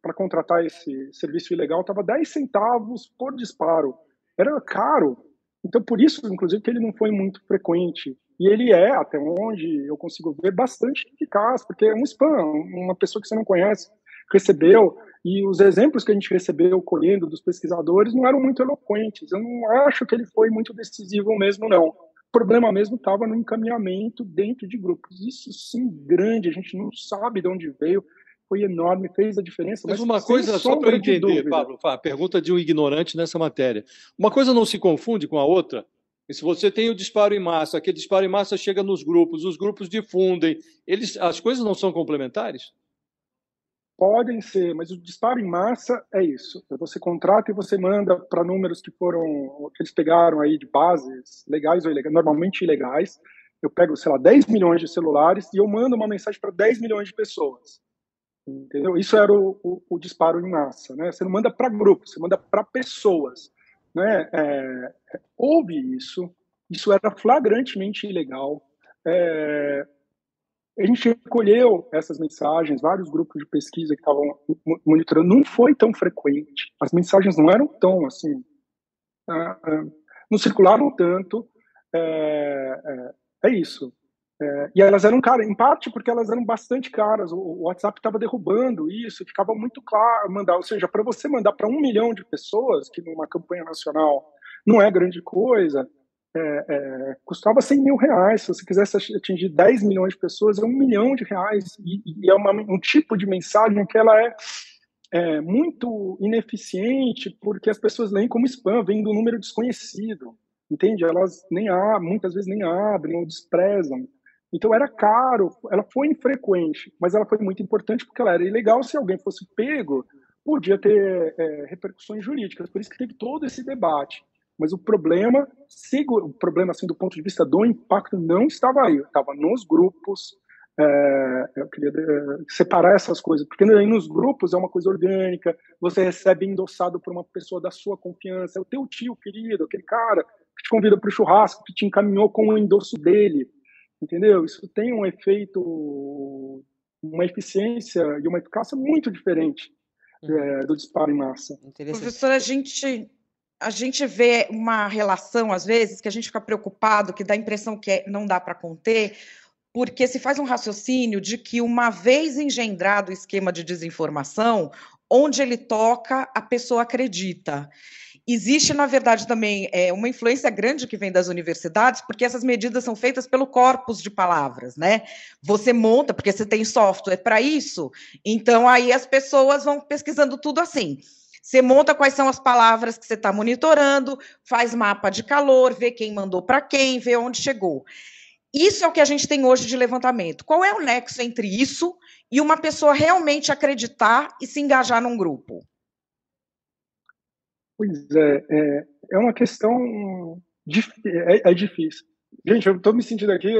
para contratar esse serviço ilegal estava 10 centavos por disparo. Era caro. Então, por isso, inclusive, que ele não foi muito frequente. E ele é, até onde eu consigo ver, bastante eficaz, porque é um spam, uma pessoa que você não conhece recebeu, e os exemplos que a gente recebeu colhendo dos pesquisadores não eram muito eloquentes. Eu não acho que ele foi muito decisivo mesmo, não. O problema mesmo estava no encaminhamento dentro de grupos. Isso sim, grande, a gente não sabe de onde veio, foi enorme, fez a diferença. Mas, mas uma coisa, só para entender, Pablo, a pergunta de um ignorante nessa matéria. Uma coisa não se confunde com a outra? E se você tem o disparo em massa, aquele disparo em massa chega nos grupos, os grupos difundem, eles, as coisas não são complementares? Podem ser, mas o disparo em massa é isso. Você contrata e você manda para números que foram, que eles pegaram aí de bases, legais ou ilegais, normalmente ilegais. Eu pego, sei lá, 10 milhões de celulares e eu mando uma mensagem para 10 milhões de pessoas. Entendeu? Isso era o, o, o disparo em massa. Né? Você não manda para grupos, você manda para pessoas. Né? É, houve isso, isso era flagrantemente ilegal. É, a gente recolheu essas mensagens, vários grupos de pesquisa que estavam monitorando, não foi tão frequente. As mensagens não eram tão assim, ah, ah, não circularam tanto. É, é, é isso. É, e elas eram caras, em parte porque elas eram bastante caras. O, o WhatsApp estava derrubando isso, ficava muito claro mandar. Ou seja, para você mandar para um milhão de pessoas, que numa campanha nacional não é grande coisa, é, é, custava 100 mil reais. Se você quisesse atingir 10 milhões de pessoas, é um milhão de reais. E, e é uma, um tipo de mensagem que ela é, é, muito ineficiente, porque as pessoas leem como spam, vem do número desconhecido. Entende? Elas nem abrem, muitas vezes nem abrem ou desprezam. Então era caro, ela foi infrequente, mas ela foi muito importante porque ela era ilegal. Se alguém fosse pego, podia ter é, repercussões jurídicas. Por isso que teve todo esse debate. Mas o problema, o problema assim do ponto de vista do impacto não estava aí, estava nos grupos. É, eu queria é, separar essas coisas, porque aí nos grupos é uma coisa orgânica, você recebe endossado por uma pessoa da sua confiança, é o teu tio querido, aquele cara que te convida para o churrasco, que te encaminhou com o endosso dele, entendeu? Isso tem um efeito, uma eficiência e uma eficácia muito diferente uhum. é, do disparo em massa. Professor, a gente a gente vê uma relação, às vezes, que a gente fica preocupado, que dá a impressão que é, não dá para conter, porque se faz um raciocínio de que, uma vez engendrado o esquema de desinformação, onde ele toca, a pessoa acredita. Existe, na verdade, também é, uma influência grande que vem das universidades, porque essas medidas são feitas pelo corpus de palavras, né? Você monta, porque você tem software para isso, então aí as pessoas vão pesquisando tudo assim. Você monta quais são as palavras que você está monitorando, faz mapa de calor, vê quem mandou para quem, vê onde chegou. Isso é o que a gente tem hoje de levantamento. Qual é o nexo entre isso e uma pessoa realmente acreditar e se engajar num grupo? Pois é, é, é uma questão é, é, difícil. Gente, eu estou me sentindo aqui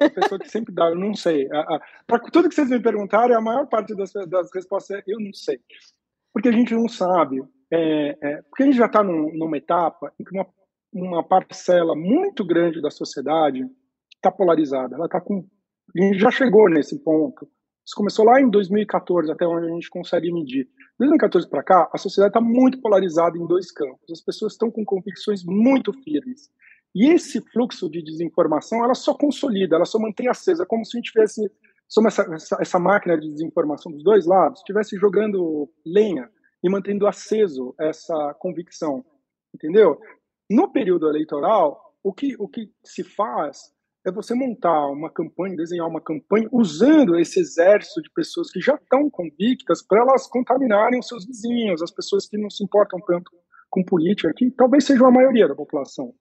a pessoa que sempre dá, eu não sei. Para tudo que vocês me perguntarem, a maior parte das, das respostas é eu não sei porque a gente não sabe, é, é, porque a gente já está num, numa etapa em que uma, uma parcela muito grande da sociedade está polarizada, ela está com, a gente já chegou nesse ponto. Isso começou lá em 2014, até onde a gente consegue medir. De 2014 para cá, a sociedade está muito polarizada em dois campos. As pessoas estão com convicções muito firmes. E esse fluxo de desinformação, ela só consolida, ela só mantém acesa, como se a gente tivesse essa, essa, essa, máquina de desinformação dos dois lados estivesse jogando lenha e mantendo aceso essa convicção, entendeu? No período eleitoral, o que, o que se faz é você montar uma campanha, desenhar uma campanha usando esse exército de pessoas que já estão convictas para elas contaminarem os seus vizinhos, as pessoas que não se importam tanto com política, que talvez sejam a maioria da população.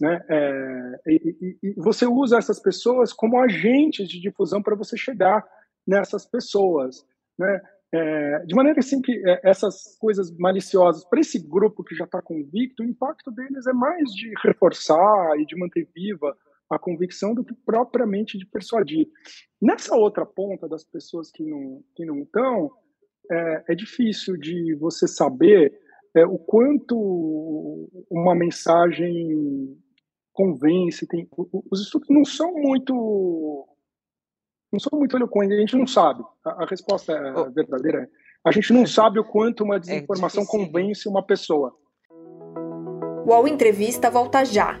Né? É, e, e, você usa essas pessoas como agentes de difusão para você chegar nessas pessoas. Né? É, de maneira assim que é, essas coisas maliciosas, para esse grupo que já está convicto, o impacto deles é mais de reforçar e de manter viva a convicção do que propriamente de persuadir. Nessa outra ponta das pessoas que não que não estão, é, é difícil de você saber é, o quanto uma mensagem convence. Tem, os estudos não são muito não são muito eloquentes, a gente não sabe. A, a resposta oh. verdadeira é A gente não sabe o quanto uma é desinformação é convence uma pessoa. O Entrevista volta já.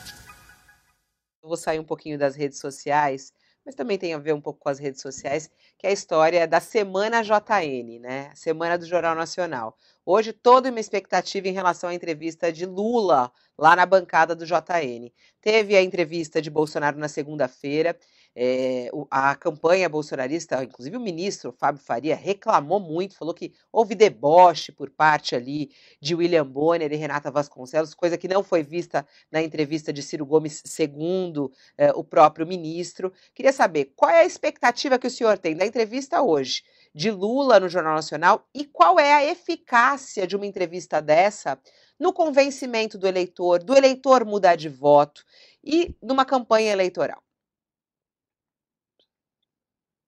Vou sair um pouquinho das redes sociais, mas também tem a ver um pouco com as redes sociais, que é a história da Semana JN, né? Semana do Jornal Nacional. Hoje, toda uma expectativa em relação à entrevista de Lula lá na bancada do JN. Teve a entrevista de Bolsonaro na segunda-feira. É, a campanha bolsonarista, inclusive o ministro Fábio Faria, reclamou muito, falou que houve deboche por parte ali de William Bonner e Renata Vasconcelos, coisa que não foi vista na entrevista de Ciro Gomes, segundo é, o próprio ministro. Queria saber qual é a expectativa que o senhor tem da entrevista hoje de Lula no Jornal Nacional e qual é a eficácia de uma entrevista dessa no convencimento do eleitor, do eleitor mudar de voto e numa campanha eleitoral?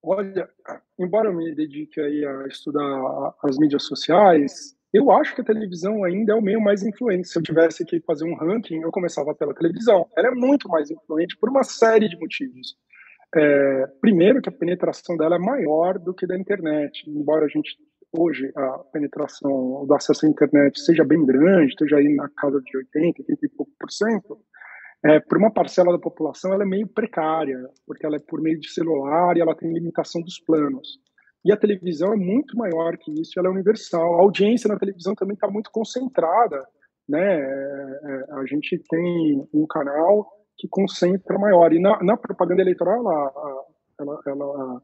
Olha, embora eu me dedique aí a estudar as mídias sociais, eu acho que a televisão ainda é o meio mais influente. Se eu tivesse que fazer um ranking, eu começava pela televisão. Ela é muito mais influente por uma série de motivos. É, primeiro, que a penetração dela é maior do que da internet, embora a gente hoje a penetração do acesso à internet seja bem grande, esteja aí na casa de 80, 80 e pouco por cento, é, por uma parcela da população ela é meio precária, porque ela é por meio de celular e ela tem limitação dos planos. E a televisão é muito maior que isso, ela é universal. A audiência na televisão também está muito concentrada, né? É, é, a gente tem um canal que concentra maior. E na, na propaganda eleitoral, ela, ela, ela,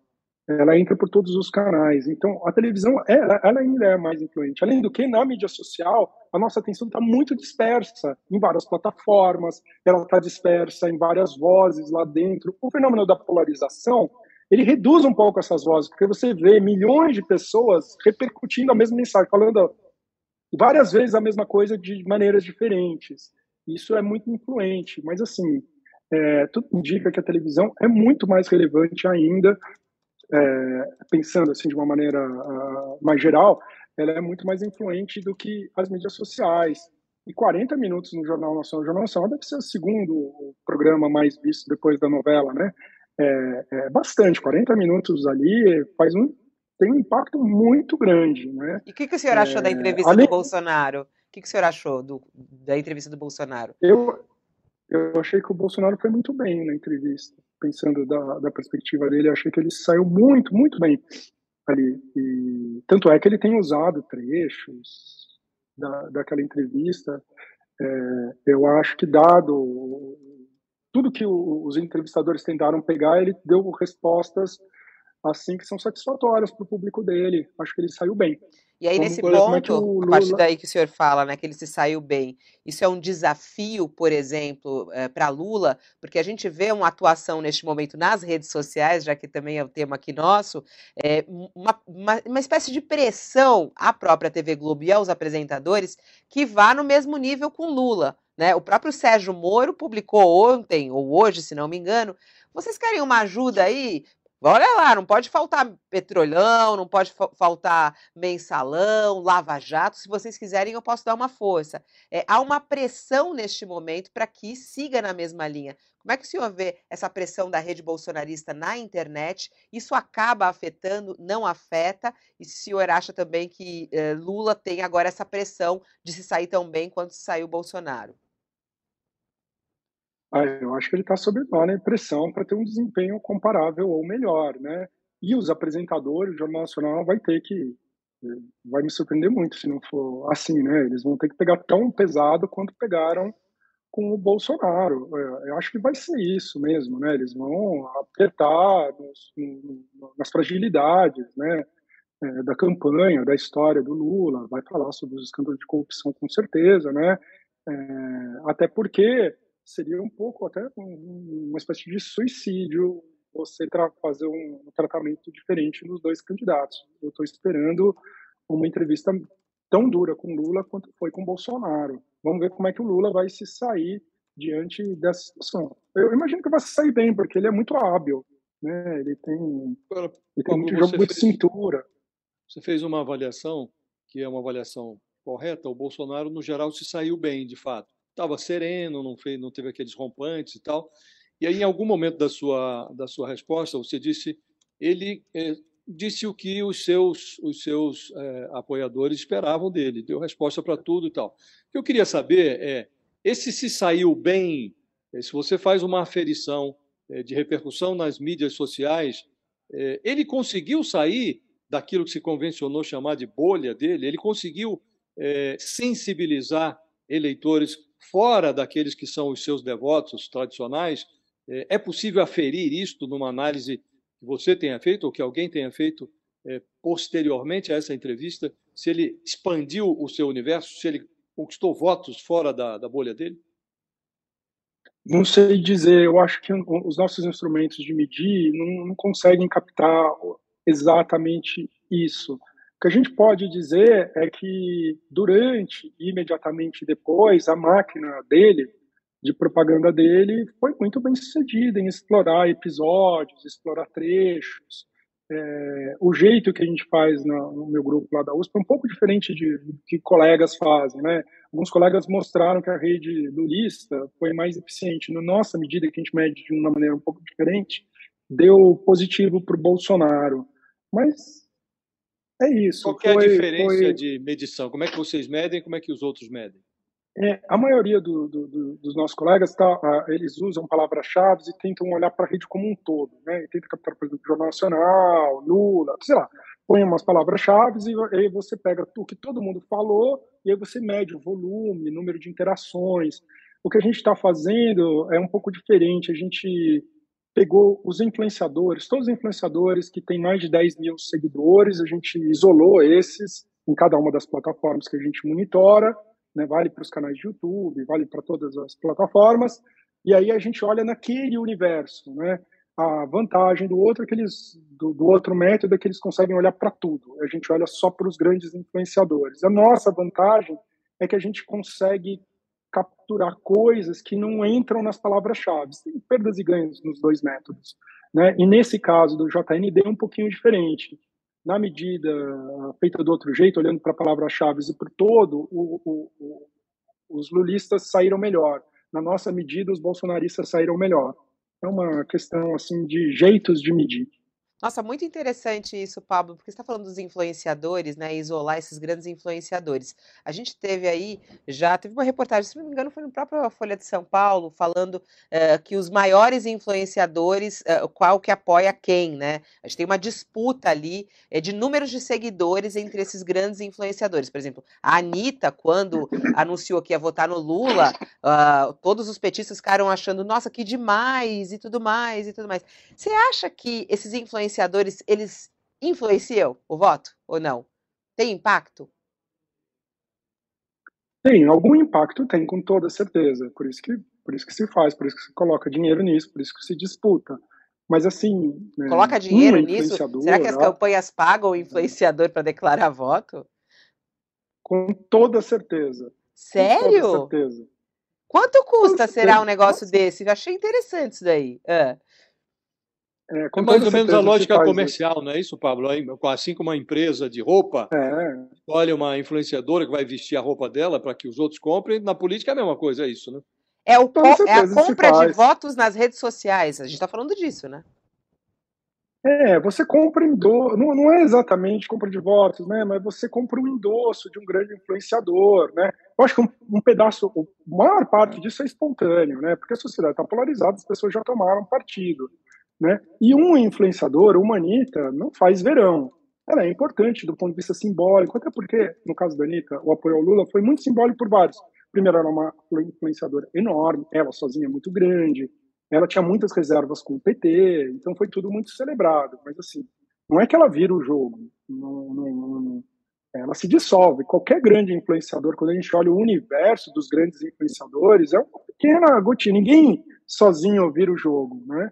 ela, entra por todos os canais. Então, a televisão, ela, ela ainda é mais influente. Além do que, na mídia social, a nossa atenção está muito dispersa em várias plataformas, ela está dispersa em várias vozes lá dentro. O fenômeno da polarização, ele reduz um pouco essas vozes, porque você vê milhões de pessoas repercutindo a mesma mensagem, falando várias vezes a mesma coisa de maneiras diferentes. Isso é muito influente, mas assim, é, tudo indica que a televisão é muito mais relevante ainda, é, pensando assim de uma maneira uh, mais geral, ela é muito mais influente do que as mídias sociais. E 40 minutos no Jornal Nacional, o Jornal Nacional deve ser o segundo programa mais visto depois da novela, né? É, é bastante, 40 minutos ali faz um tem um impacto muito grande, né? E o que, que o senhor achou da é, entrevista do Bolsonaro? O que, que o senhor achou do, da entrevista do Bolsonaro? Eu, eu achei que o Bolsonaro foi muito bem na entrevista. Pensando da, da perspectiva dele, eu achei que ele saiu muito, muito bem ali. E, tanto é que ele tem usado trechos da, daquela entrevista. É, eu acho que, dado tudo que o, os entrevistadores tentaram pegar, ele deu respostas assim que são satisfatórias para o público dele. Acho que ele saiu bem. E aí, Vamos nesse ponto, Lula... a partir daí que o senhor fala, né, que ele se saiu bem, isso é um desafio, por exemplo, eh, para Lula, porque a gente vê uma atuação neste momento nas redes sociais, já que também é o tema aqui nosso, é, uma, uma, uma espécie de pressão à própria TV Globo e aos apresentadores que vá no mesmo nível com Lula. Né? O próprio Sérgio Moro publicou ontem, ou hoje, se não me engano, vocês querem uma ajuda aí? Olha lá, não pode faltar petrolão, não pode faltar mensalão, lava-jato. Se vocês quiserem, eu posso dar uma força. É, há uma pressão neste momento para que siga na mesma linha. Como é que o senhor vê essa pressão da rede bolsonarista na internet? Isso acaba afetando, não afeta? E se o senhor acha também que eh, Lula tem agora essa pressão de se sair tão bem quanto se saiu Bolsonaro? Ah, eu acho que ele está sob enorme pressão para ter um desempenho comparável ou melhor, né? E os apresentadores, o Jornal Nacional vai ter que eh, vai me surpreender muito se não for assim, né? Eles vão ter que pegar tão pesado quanto pegaram com o Bolsonaro. É, eu acho que vai ser isso mesmo, né? Eles vão apertar nos, nas fragilidades, né? É, da campanha, da história do Lula, vai falar sobre os escândalos de corrupção com certeza, né? É, até porque seria um pouco até uma espécie de suicídio você fazer um tratamento diferente nos dois candidatos. Eu estou esperando uma entrevista tão dura com Lula quanto foi com Bolsonaro. Vamos ver como é que o Lula vai se sair diante dessa situação. Eu imagino que vai se sair bem, porque ele é muito hábil. Né? Ele tem, ele tem muito jogo de cintura. Você fez uma avaliação, que é uma avaliação correta, o Bolsonaro, no geral, se saiu bem, de fato. Estava sereno, não, fez, não teve aqueles rompantes e tal. E aí, em algum momento da sua, da sua resposta, você disse ele é, disse o que os seus, os seus é, apoiadores esperavam dele, deu resposta para tudo e tal. O que eu queria saber é, esse se saiu bem, se você faz uma aferição de repercussão nas mídias sociais, ele conseguiu sair daquilo que se convencionou chamar de bolha dele, ele conseguiu sensibilizar eleitores fora daqueles que são os seus devotos tradicionais. É, é possível aferir isto numa análise que você tenha feito ou que alguém tenha feito é, posteriormente a essa entrevista, se ele expandiu o seu universo, se ele conquistou votos fora da, da bolha dele? Não sei dizer, eu acho que os nossos instrumentos de medir não, não conseguem captar exatamente isso. O que a gente pode dizer é que durante e imediatamente depois, a máquina dele, de propaganda dele, foi muito bem sucedida em explorar episódios, explorar trechos. É, o jeito que a gente faz no, meu grupo lá da USP é um pouco diferente de, que colegas fazem, né? Alguns colegas mostraram que a rede lulista foi mais eficiente. Na nossa medida, que a gente mede de uma maneira um pouco diferente, deu positivo para o Bolsonaro. Mas é isso. Qual é a diferença foi... de medição? Como é que vocês medem como é que os outros medem? É, a maioria do, do, do, dos nossos colegas, tá, eles usam palavras-chave e tentam olhar para a rede como um todo. Né? Tenta captar, por exemplo, Jornal Nacional, Lula, sei lá. Põe umas palavras-chave e aí você pega o que todo mundo falou e aí você mede o volume, número de interações. O que a gente está fazendo é um pouco diferente. A gente pegou os influenciadores, todos os influenciadores que têm mais de 10 mil seguidores, a gente isolou esses em cada uma das plataformas que a gente monitora, né, vale para os canais de YouTube, vale para todas as plataformas, e aí a gente olha naquele universo, né? A vantagem do outro é que eles, do, do outro método é que eles conseguem olhar para tudo. A gente olha só para os grandes influenciadores. A nossa vantagem é que a gente consegue capturar coisas que não entram nas palavras-chave. Tem perdas e ganhos nos dois métodos. Né? E nesse caso do JND é um pouquinho diferente. Na medida feita do outro jeito, olhando para palavras-chave e para todo, o, o, os lulistas saíram melhor. Na nossa medida, os bolsonaristas saíram melhor. É uma questão assim de jeitos de medir. Nossa, muito interessante isso, Pablo, porque você está falando dos influenciadores, né? Isolar esses grandes influenciadores. A gente teve aí, já teve uma reportagem, se não me engano, foi no próprio Folha de São Paulo, falando uh, que os maiores influenciadores, uh, qual que apoia quem, né? A gente tem uma disputa ali uh, de números de seguidores entre esses grandes influenciadores. Por exemplo, a Anitta, quando anunciou que ia votar no Lula, uh, todos os petistas ficaram achando, nossa, que demais e tudo mais e tudo mais. Você acha que esses influenciadores influenciadores, eles influenciam o voto ou não? Tem impacto? Tem, algum impacto tem, com toda certeza. Por isso que, por isso que se faz, por isso que se coloca dinheiro nisso, por isso que se disputa. Mas assim. Né, coloca dinheiro nisso? Será que as campanhas pagam o influenciador para declarar voto? Com toda certeza. Sério? Com toda certeza. Quanto custa, será um negócio desse? Eu achei interessante isso daí. Ah. É, é mais ou menos a lógica comercial, isso. não é isso, Pablo? Assim como uma empresa de roupa é. olha uma influenciadora que vai vestir a roupa dela para que os outros comprem, na política é a mesma coisa, é isso, né? É, o é a compra de votos nas redes sociais. A gente está falando disso, né? É, você compra endosso, não, não é exatamente compra de votos, né? Mas você compra um endosso de um grande influenciador, né? Eu acho que um, um pedaço, a maior parte disso é espontâneo, né? Porque a sociedade está polarizada, as pessoas já tomaram partido. Né? E um influenciador, uma Anitta, não faz verão. Ela é importante do ponto de vista simbólico, até porque, no caso da Anitta, o apoio ao Lula foi muito simbólico por vários. Primeiro, ela é uma influenciadora enorme, ela sozinha é muito grande, ela tinha muitas reservas com o PT, então foi tudo muito celebrado. Mas, assim, não é que ela vira o jogo, não, não, não, ela se dissolve. Qualquer grande influenciador, quando a gente olha o universo dos grandes influenciadores, é um pequena gotinha. Ninguém sozinho vira o jogo, né?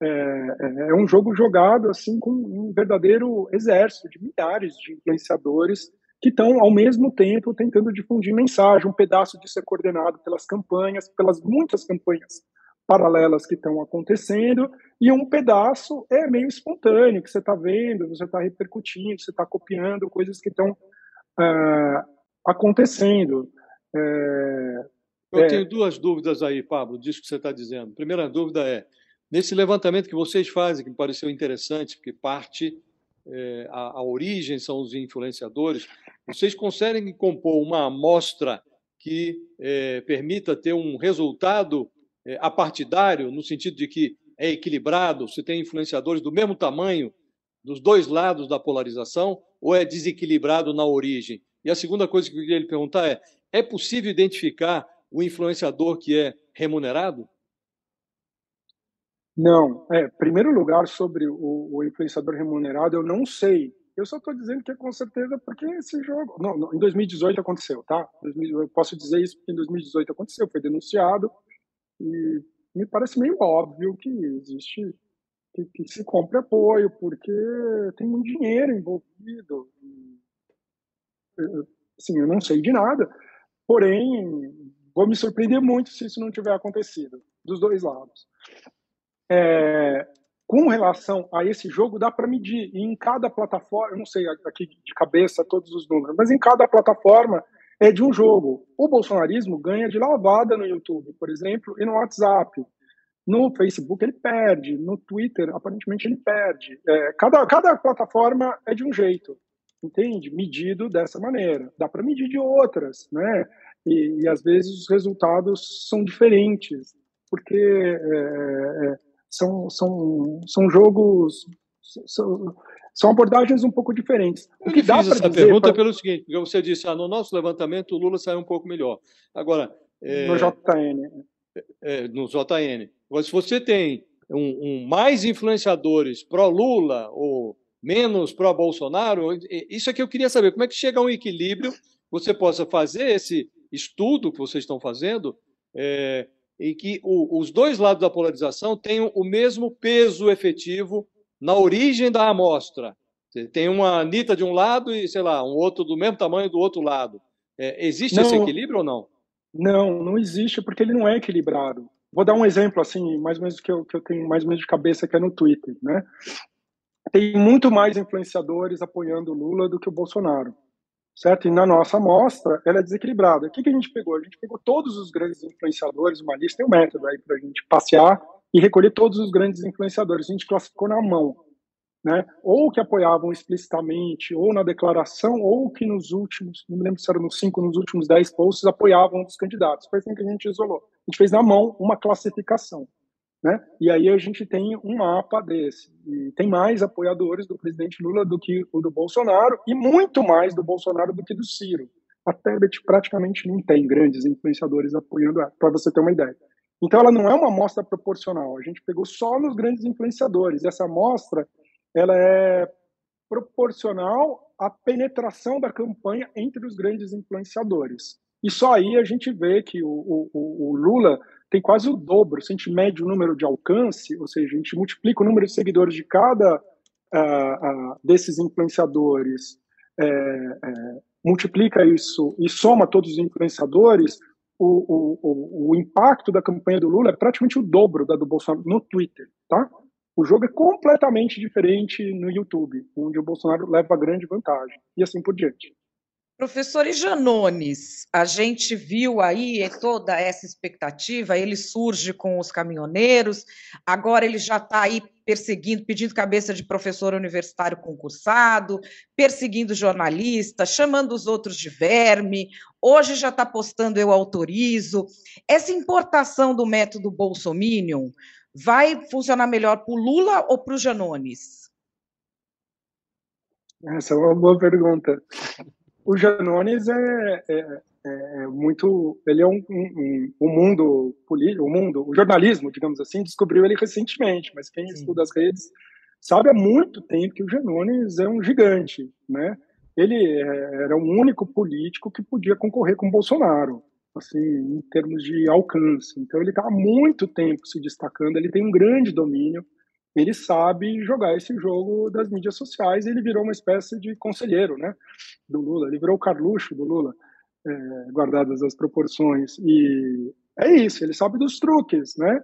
É, é, é um jogo jogado assim com um verdadeiro exército de milhares de influenciadores que estão ao mesmo tempo tentando difundir mensagem. Um pedaço disso é coordenado pelas campanhas, pelas muitas campanhas paralelas que estão acontecendo, e um pedaço é meio espontâneo, que você está vendo, você está repercutindo, você está copiando coisas que estão uh, acontecendo. É, Eu é... tenho duas dúvidas aí, Pablo, disso que você está dizendo. Primeira dúvida é, nesse levantamento que vocês fazem, que me pareceu interessante, porque parte, é, a, a origem são os influenciadores, vocês conseguem compor uma amostra que é, permita ter um resultado é, apartidário, no sentido de que é equilibrado, se tem influenciadores do mesmo tamanho dos dois lados da polarização, ou é desequilibrado na origem? E a segunda coisa que eu queria lhe perguntar é: é possível identificar o influenciador que é remunerado? Não. É, primeiro lugar, sobre o, o influenciador remunerado, eu não sei. Eu só estou dizendo que é com certeza porque esse jogo. Não, não, em 2018 aconteceu, tá? Eu posso dizer isso porque em 2018 aconteceu, foi denunciado. E me parece meio óbvio que existe que, que se compre apoio, porque tem muito dinheiro envolvido. Assim, eu não sei de nada, porém, vou me surpreender muito se isso não tiver acontecido, dos dois lados. É, com relação a esse jogo, dá para medir. E em cada plataforma, eu não sei aqui de cabeça todos os números, mas em cada plataforma é de um jogo. O bolsonarismo ganha de lavada no YouTube, por exemplo, e no WhatsApp. No Facebook ele perde, no Twitter aparentemente ele perde. É, cada, cada plataforma é de um jeito, entende? Medido dessa maneira. Dá para medir de outras, né? E, e, às vezes os resultados são diferentes, porque é, é são, são, são jogos. São, são abordagens um pouco diferentes. O que dá essa pergunta pra... pelo seguinte, porque você disse, ah, no nosso levantamento o Lula saiu um pouco melhor. Agora... É... No JN. É, é, no JN. Mas se você tem um, um mais influenciadores pró-Lula ou menos pró-Bolsonaro, isso é que eu queria saber. Como é que chega a um equilíbrio você possa fazer esse estudo que vocês estão fazendo é, em que o, os dois lados da polarização tenham o mesmo peso efetivo na origem da amostra. Tem uma Anitta de um lado e, sei lá, um outro do mesmo tamanho do outro lado. É, existe não, esse equilíbrio ou não? Não, não existe porque ele não é equilibrado. Vou dar um exemplo, assim, mais ou menos que eu, que eu tenho mais ou menos de cabeça, que é no Twitter, né? Tem muito mais influenciadores apoiando o Lula do que o Bolsonaro, certo? E na nossa amostra, ela é desequilibrada. O que, que a gente pegou? A gente pegou todos os grandes influenciadores, uma lista, tem um método aí para a gente passear e recolher todos os grandes influenciadores. A gente classificou na mão, né? Ou que apoiavam explicitamente, ou na declaração, ou que nos últimos, não me lembro se era nos cinco, nos últimos dez posts, apoiavam os candidatos. Foi assim que a gente isolou. A gente fez na mão uma classificação. Né? E aí a gente tem um mapa desse. E tem mais apoiadores do presidente Lula do que o do Bolsonaro, e muito mais do Bolsonaro do que do Ciro. A Tebet praticamente não tem grandes influenciadores apoiando para você ter uma ideia. Então, ela não é uma amostra proporcional. A gente pegou só nos grandes influenciadores. Essa amostra ela é proporcional à penetração da campanha entre os grandes influenciadores. E só aí a gente vê que o, o, o Lula tem quase o dobro. Se a gente mede o número de alcance, ou seja, a gente multiplica o número de seguidores de cada uh, uh, desses influenciadores, é, é, multiplica isso e soma todos os influenciadores, o, o, o, impacto da campanha do Lula é praticamente o dobro da do Bolsonaro no Twitter, tá? O jogo é completamente diferente no YouTube, onde o Bolsonaro leva grande vantagem, e assim por diante. Professor Janones, a gente viu aí toda essa expectativa, ele surge com os caminhoneiros, agora ele já está aí perseguindo, pedindo cabeça de professor universitário concursado, perseguindo jornalista, chamando os outros de verme, hoje já está postando eu autorizo. Essa importação do método Bolsominion vai funcionar melhor para o Lula ou para o Janones? Essa é uma boa pergunta o Janones é, é, é, muito. Ele é um, um, um mundo político, o mundo, o jornalismo, digamos assim, descobriu ele recentemente, mas quem Sim. estuda as redes sabe há muito tempo que o Janones é um gigante, né? Ele é, era o único político que podia concorrer com o Bolsonaro. assim, em termos de alcance. Então ele está há muito tempo se destacando, ele tem um grande domínio, ele sabe jogar esse jogo das mídias sociais, ele virou uma espécie de conselheiro, né, do Lula, ele virou o Carluxo do Lula, é, guardadas as proporções, e é isso, ele sabe dos truques, né?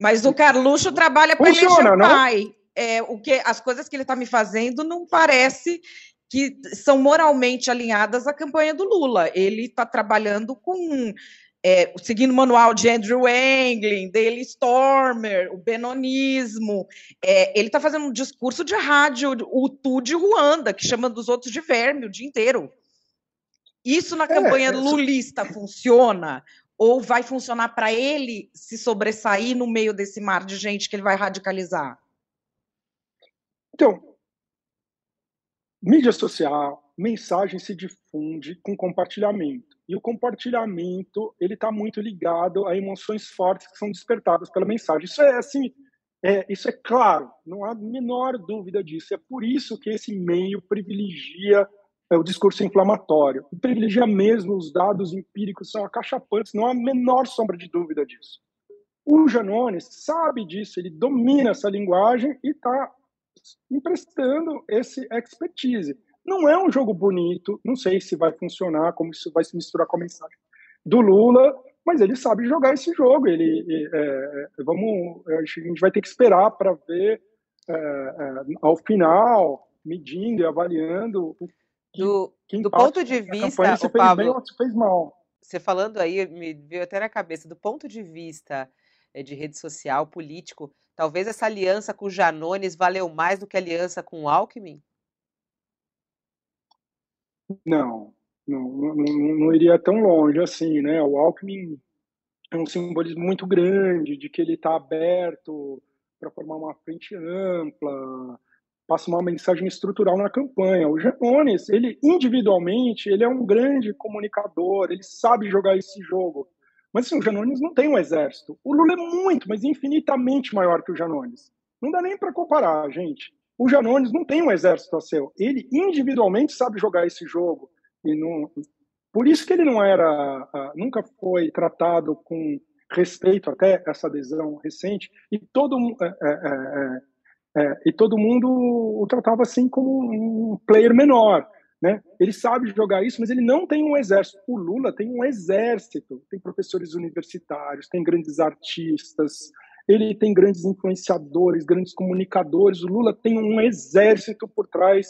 Mas o Carluxo trabalha para eleger o pai. É, o que, as coisas que ele está me fazendo não parece que são moralmente alinhadas à campanha do Lula. Ele está trabalhando com é, seguindo o manual de Andrew Anglin, Daily Stormer, o benonismo. É, ele está fazendo um discurso de rádio, o Tu de Ruanda, que chama dos outros de verme o dia inteiro. Isso na é, campanha é, lulista funciona? Ou vai funcionar para ele se sobressair no meio desse mar de gente que ele vai radicalizar? Então, mídia social, mensagem se difunde com compartilhamento. E o compartilhamento, ele está muito ligado a emoções fortes que são despertadas pela mensagem. Isso é assim, é, isso é claro, não há menor dúvida disso. É por isso que esse meio privilegia é, o discurso inflamatório. Privilegia mesmo os dados empíricos, são acachapantes, não há menor sombra de dúvida disso. O Janones sabe disso, ele domina essa linguagem e está emprestando esse expertise. Não é um jogo bonito, não sei se vai funcionar, como isso vai se misturar com a mensagem do Lula, mas ele sabe jogar esse jogo. Ele, é, é vamos, a gente vai ter que esperar para ver é, é, ao final, medindo e avaliando do, do ponto de vista, o Pablo, bem, fez mal. Você falando aí me veio até na cabeça do ponto de vista é, de rede social, político, talvez essa aliança com o Janones valeu mais do que a aliança com o Alckmin? Não, não, não, não iria tão longe assim, né? O Alckmin é um simbolismo muito grande de que ele está aberto para formar uma frente ampla, passa uma mensagem estrutural na campanha. O Janones, ele individualmente, ele é um grande comunicador, ele sabe jogar esse jogo. Mas assim, o Janones não tem um exército. O Lula é muito, mas infinitamente maior que o Janones. Não dá nem para comparar, gente. O Janones não tem um exército a seu. Ele individualmente sabe jogar esse jogo. E não... Por isso que ele não era, nunca foi tratado com respeito até essa adesão recente. E todo, é, é, é, e todo mundo o tratava assim como um player menor. Né? Ele sabe jogar isso, mas ele não tem um exército. O Lula tem um exército, tem professores universitários, tem grandes artistas, ele tem grandes influenciadores, grandes comunicadores. O Lula tem um exército por trás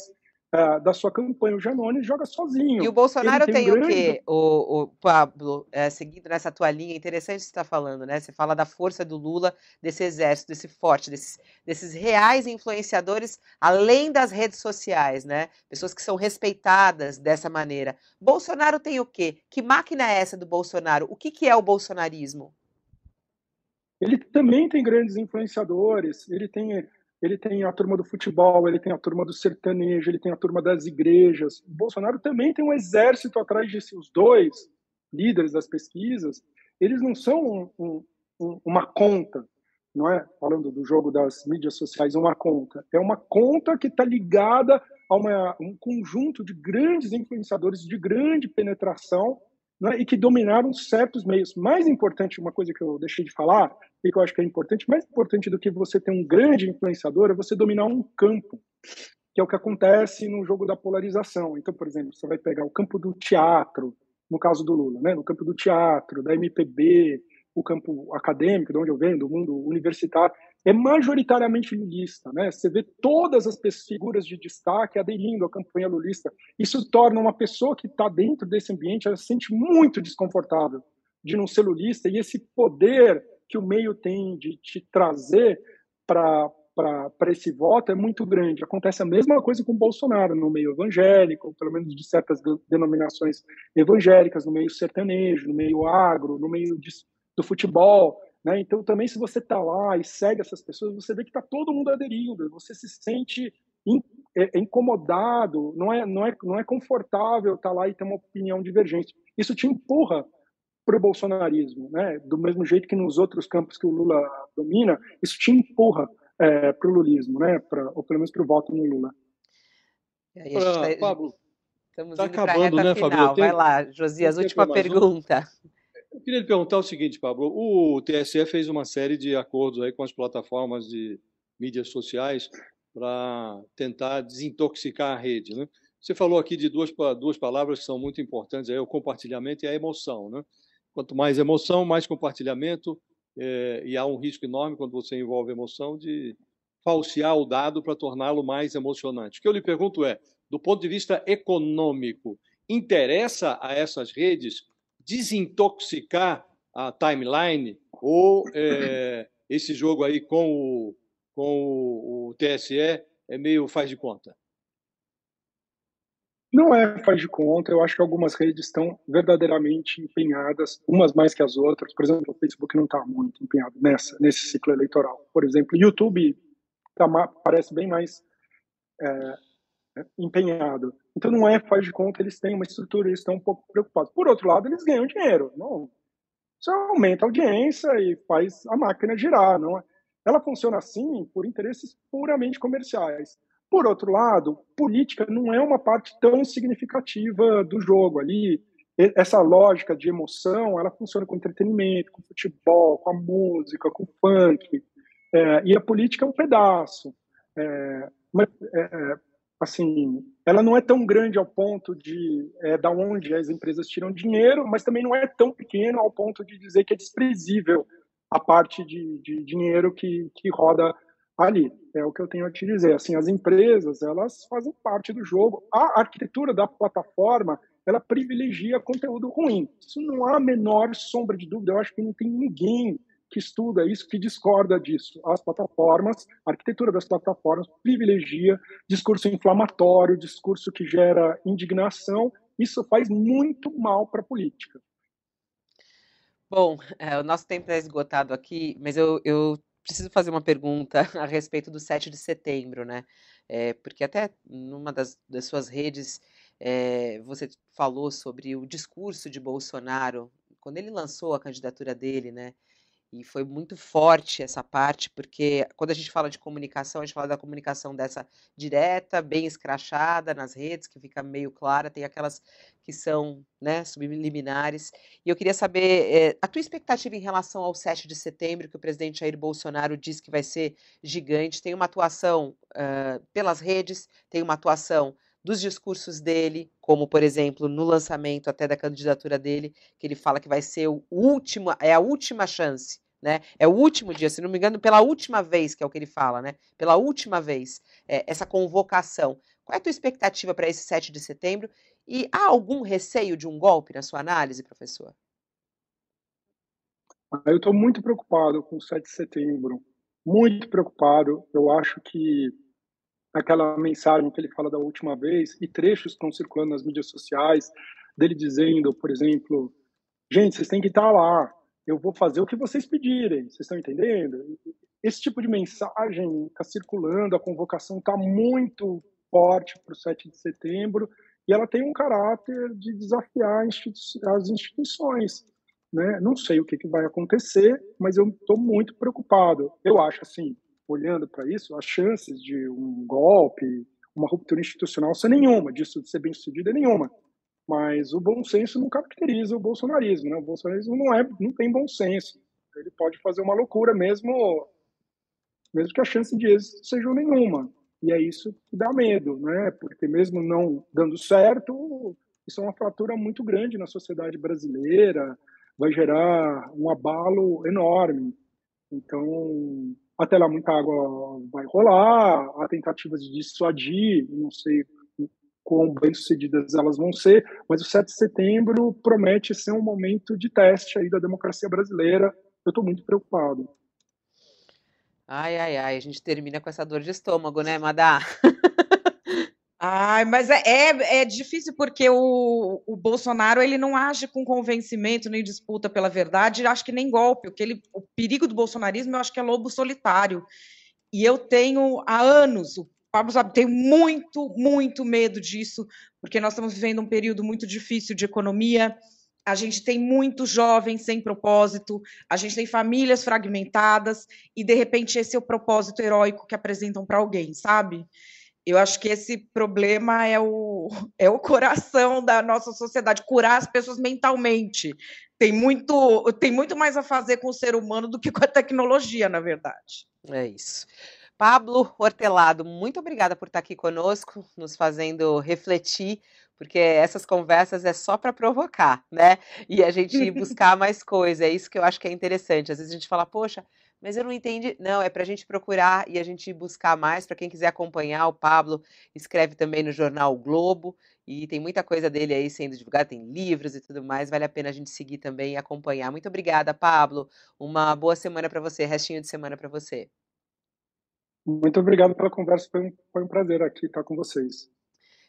uh, da sua campanha. O Janones joga sozinho. E o Bolsonaro tem, tem um o quê, o, o Pablo, é, seguindo nessa tua linha, interessante você está falando, né? Você fala da força do Lula, desse exército, desse forte, desses, desses reais influenciadores, além das redes sociais, né? Pessoas que são respeitadas dessa maneira. Bolsonaro tem o quê? Que máquina é essa do Bolsonaro? O que, que é o bolsonarismo? Ele também tem grandes influenciadores, ele tem ele tem a turma do futebol, ele tem a turma do sertanejo, ele tem a turma das igrejas. O Bolsonaro também tem um exército atrás de si. Os dois líderes das pesquisas, eles não são um, um, uma conta, não é? Falando do jogo das mídias sociais, uma conta. É uma conta que está ligada a uma, um conjunto de grandes influenciadores de grande penetração né, e que dominaram certos meios. Mais importante, uma coisa que eu deixei de falar, e que eu acho que é importante, mais importante do que você ter um grande influenciador é você dominar um campo, que é o que acontece no jogo da polarização. Então, por exemplo, você vai pegar o campo do teatro, no caso do Lula, né? no campo do teatro, da MPB, o campo acadêmico, de onde eu venho, do mundo universitário, é majoritariamente lulista. Né? Você vê todas as figuras de destaque aderindo à campanha lulista. Isso torna uma pessoa que está dentro desse ambiente, ela se sente muito desconfortável de não ser lulista, e esse poder que o meio tem de te trazer para para esse voto é muito grande. Acontece a mesma coisa com Bolsonaro no meio evangélico, pelo menos de certas denominações evangélicas, no meio sertanejo, no meio agro, no meio de, do futebol. Né? Então, também, se você está lá e segue essas pessoas, você vê que está todo mundo aderindo, você se sente é, incomodado, não é, não, é, não é confortável estar tá lá e ter uma opinião divergente. Isso te empurra para o bolsonarismo, né? Do mesmo jeito que nos outros campos que o Lula domina, isso te empurra é, para o lulismo, né? Pra, ou pelo menos para o voto no Lula. Aí, Pablo, estamos tá acabando, né, final. Fabio? Vai lá, Josias, última pergunta. queria lhe perguntar o seguinte, Pablo. O TSE fez uma série de acordos aí com as plataformas de mídias sociais para tentar desintoxicar a rede. Né? Você falou aqui de duas, duas palavras que são muito importantes, aí, o compartilhamento e a emoção. Né? Quanto mais emoção, mais compartilhamento, é, e há um risco enorme quando você envolve emoção de falsear o dado para torná-lo mais emocionante. O que eu lhe pergunto é, do ponto de vista econômico, interessa a essas redes desintoxicar a timeline ou é, esse jogo aí com o, com o, o TSE é meio faz de conta? Não é faz de conta, eu acho que algumas redes estão verdadeiramente empenhadas, umas mais que as outras. Por exemplo, o Facebook não está muito empenhado nessa, nesse ciclo eleitoral. Por exemplo, o YouTube tá, parece bem mais é, empenhado. Então não é faz de conta, eles têm uma estrutura, eles estão um pouco preocupados. Por outro lado, eles ganham dinheiro. Não, isso aumenta a audiência e faz a máquina girar. Não é? Ela funciona assim por interesses puramente comerciais. Por outro lado, política não é uma parte tão significativa do jogo ali. Essa lógica de emoção, ela funciona com entretenimento, com futebol, com a música, com o funk. É, e a política é um pedaço. É, mas, é, é assim, ela não é tão grande ao ponto de é, da onde as empresas tiram dinheiro, mas também não é tão pequena ao ponto de dizer que é desprezível a parte de, de dinheiro que, que roda ali. É o que eu tenho a te dizer. Assim, as empresas elas fazem parte do jogo. A arquitetura da plataforma ela privilegia conteúdo ruim. Isso não há a menor sombra de dúvida. Eu acho que não tem ninguém que estuda isso, que discorda disso. As plataformas, a arquitetura das plataformas privilegia discurso inflamatório, discurso que gera indignação. Isso faz muito mal para a política. Bom, é, o nosso tempo está esgotado aqui, mas eu, eu, preciso fazer uma pergunta a respeito do 7 de setembro, né? É, porque até numa das, das suas redes é, você falou sobre o discurso de Bolsonaro, quando ele lançou a candidatura dele, né? E foi muito forte essa parte, porque quando a gente fala de comunicação, a gente fala da comunicação dessa direta, bem escrachada nas redes, que fica meio clara, tem aquelas que são né, subliminares. E eu queria saber é, a tua expectativa em relação ao 7 de setembro, que o presidente Jair Bolsonaro diz que vai ser gigante. Tem uma atuação uh, pelas redes, tem uma atuação dos discursos dele, como por exemplo no lançamento até da candidatura dele, que ele fala que vai ser o último, é a última chance né? É o último dia, se não me engano, pela última vez, que é o que ele fala, né? Pela última vez, é, essa convocação. Qual é a tua expectativa para esse 7 de setembro? E há algum receio de um golpe na sua análise, professor? Ah, eu estou muito preocupado com o 7 de setembro. Muito preocupado. Eu acho que aquela mensagem que ele fala da última vez e trechos estão circulando nas mídias sociais dele dizendo, por exemplo, gente, vocês têm que estar lá, eu vou fazer o que vocês pedirem, vocês estão entendendo? Esse tipo de mensagem está circulando, a convocação está muito forte para o 7 de setembro e ela tem um caráter de desafiar as instituições. Né? Não sei o que, que vai acontecer, mas eu estou muito preocupado. Eu acho assim, olhando para isso, as chances de um golpe, uma ruptura institucional são nenhuma, disso de ser bem sucedido é nenhuma. Mas o bom senso não caracteriza o bolsonarismo, né? O bolsonarismo não é, não tem bom senso. Ele pode fazer uma loucura mesmo, mesmo que a chance de êxito seja nenhuma. E é isso que dá medo, né? Porque mesmo não dando certo, isso é uma fratura muito grande na sociedade brasileira, vai gerar um abalo enorme. Então, até lá muita água vai rolar, há tentativas de dissuadir, não sei quão bem-sucedidas elas vão ser, mas o 7 de setembro promete ser um momento de teste aí da democracia brasileira. Eu estou muito preocupado. Ai, ai, ai, a gente termina com essa dor de estômago, né, Madá? Ai, mas é, é, é, difícil porque o, o Bolsonaro ele não age com convencimento nem disputa pela verdade, acho que nem golpe. O, que ele, o perigo do bolsonarismo eu acho que é lobo solitário. E eu tenho há anos, o Pablo sabe, tenho muito, muito medo disso, porque nós estamos vivendo um período muito difícil de economia. A gente tem muitos jovens sem propósito, a gente tem famílias fragmentadas, e de repente esse é o propósito heróico que apresentam para alguém, sabe? Eu acho que esse problema é o, é o coração da nossa sociedade, curar as pessoas mentalmente. Tem muito, tem muito mais a fazer com o ser humano do que com a tecnologia, na verdade. É isso. Pablo Hortelado, muito obrigada por estar aqui conosco, nos fazendo refletir, porque essas conversas é só para provocar, né? E a gente buscar mais coisa. É isso que eu acho que é interessante. Às vezes a gente fala, poxa, mas eu não entendi. Não, é para a gente procurar e a gente buscar mais. Para quem quiser acompanhar, o Pablo escreve também no jornal o Globo e tem muita coisa dele aí sendo divulgada, tem livros e tudo mais. Vale a pena a gente seguir também e acompanhar. Muito obrigada, Pablo. Uma boa semana para você, restinho de semana para você. Muito obrigado pela conversa, foi um, foi um prazer aqui estar com vocês.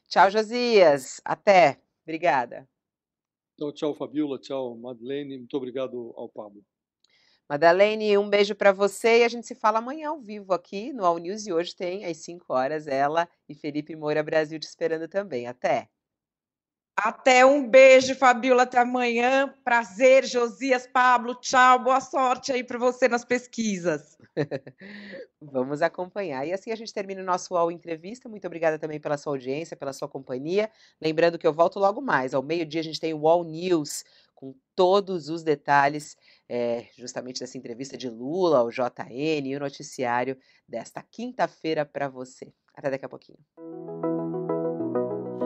Tchau, Josias. Até. Obrigada. Então, tchau, Fabiola. Tchau, Madeleine. Muito obrigado ao Pablo. Madalene, um beijo para você e a gente se fala amanhã ao vivo aqui no All News e hoje tem às 5 horas ela e Felipe Moura Brasil te esperando também. Até. Até um beijo, Fabiola, até amanhã. Prazer, Josias, Pablo, tchau, boa sorte aí para você nas pesquisas. Vamos acompanhar. E assim a gente termina o nosso UOL Entrevista. Muito obrigada também pela sua audiência, pela sua companhia. Lembrando que eu volto logo mais. Ao meio-dia a gente tem o UOL News com todos os detalhes é, justamente dessa entrevista de Lula ao JN e o noticiário desta quinta-feira para você. Até daqui a pouquinho.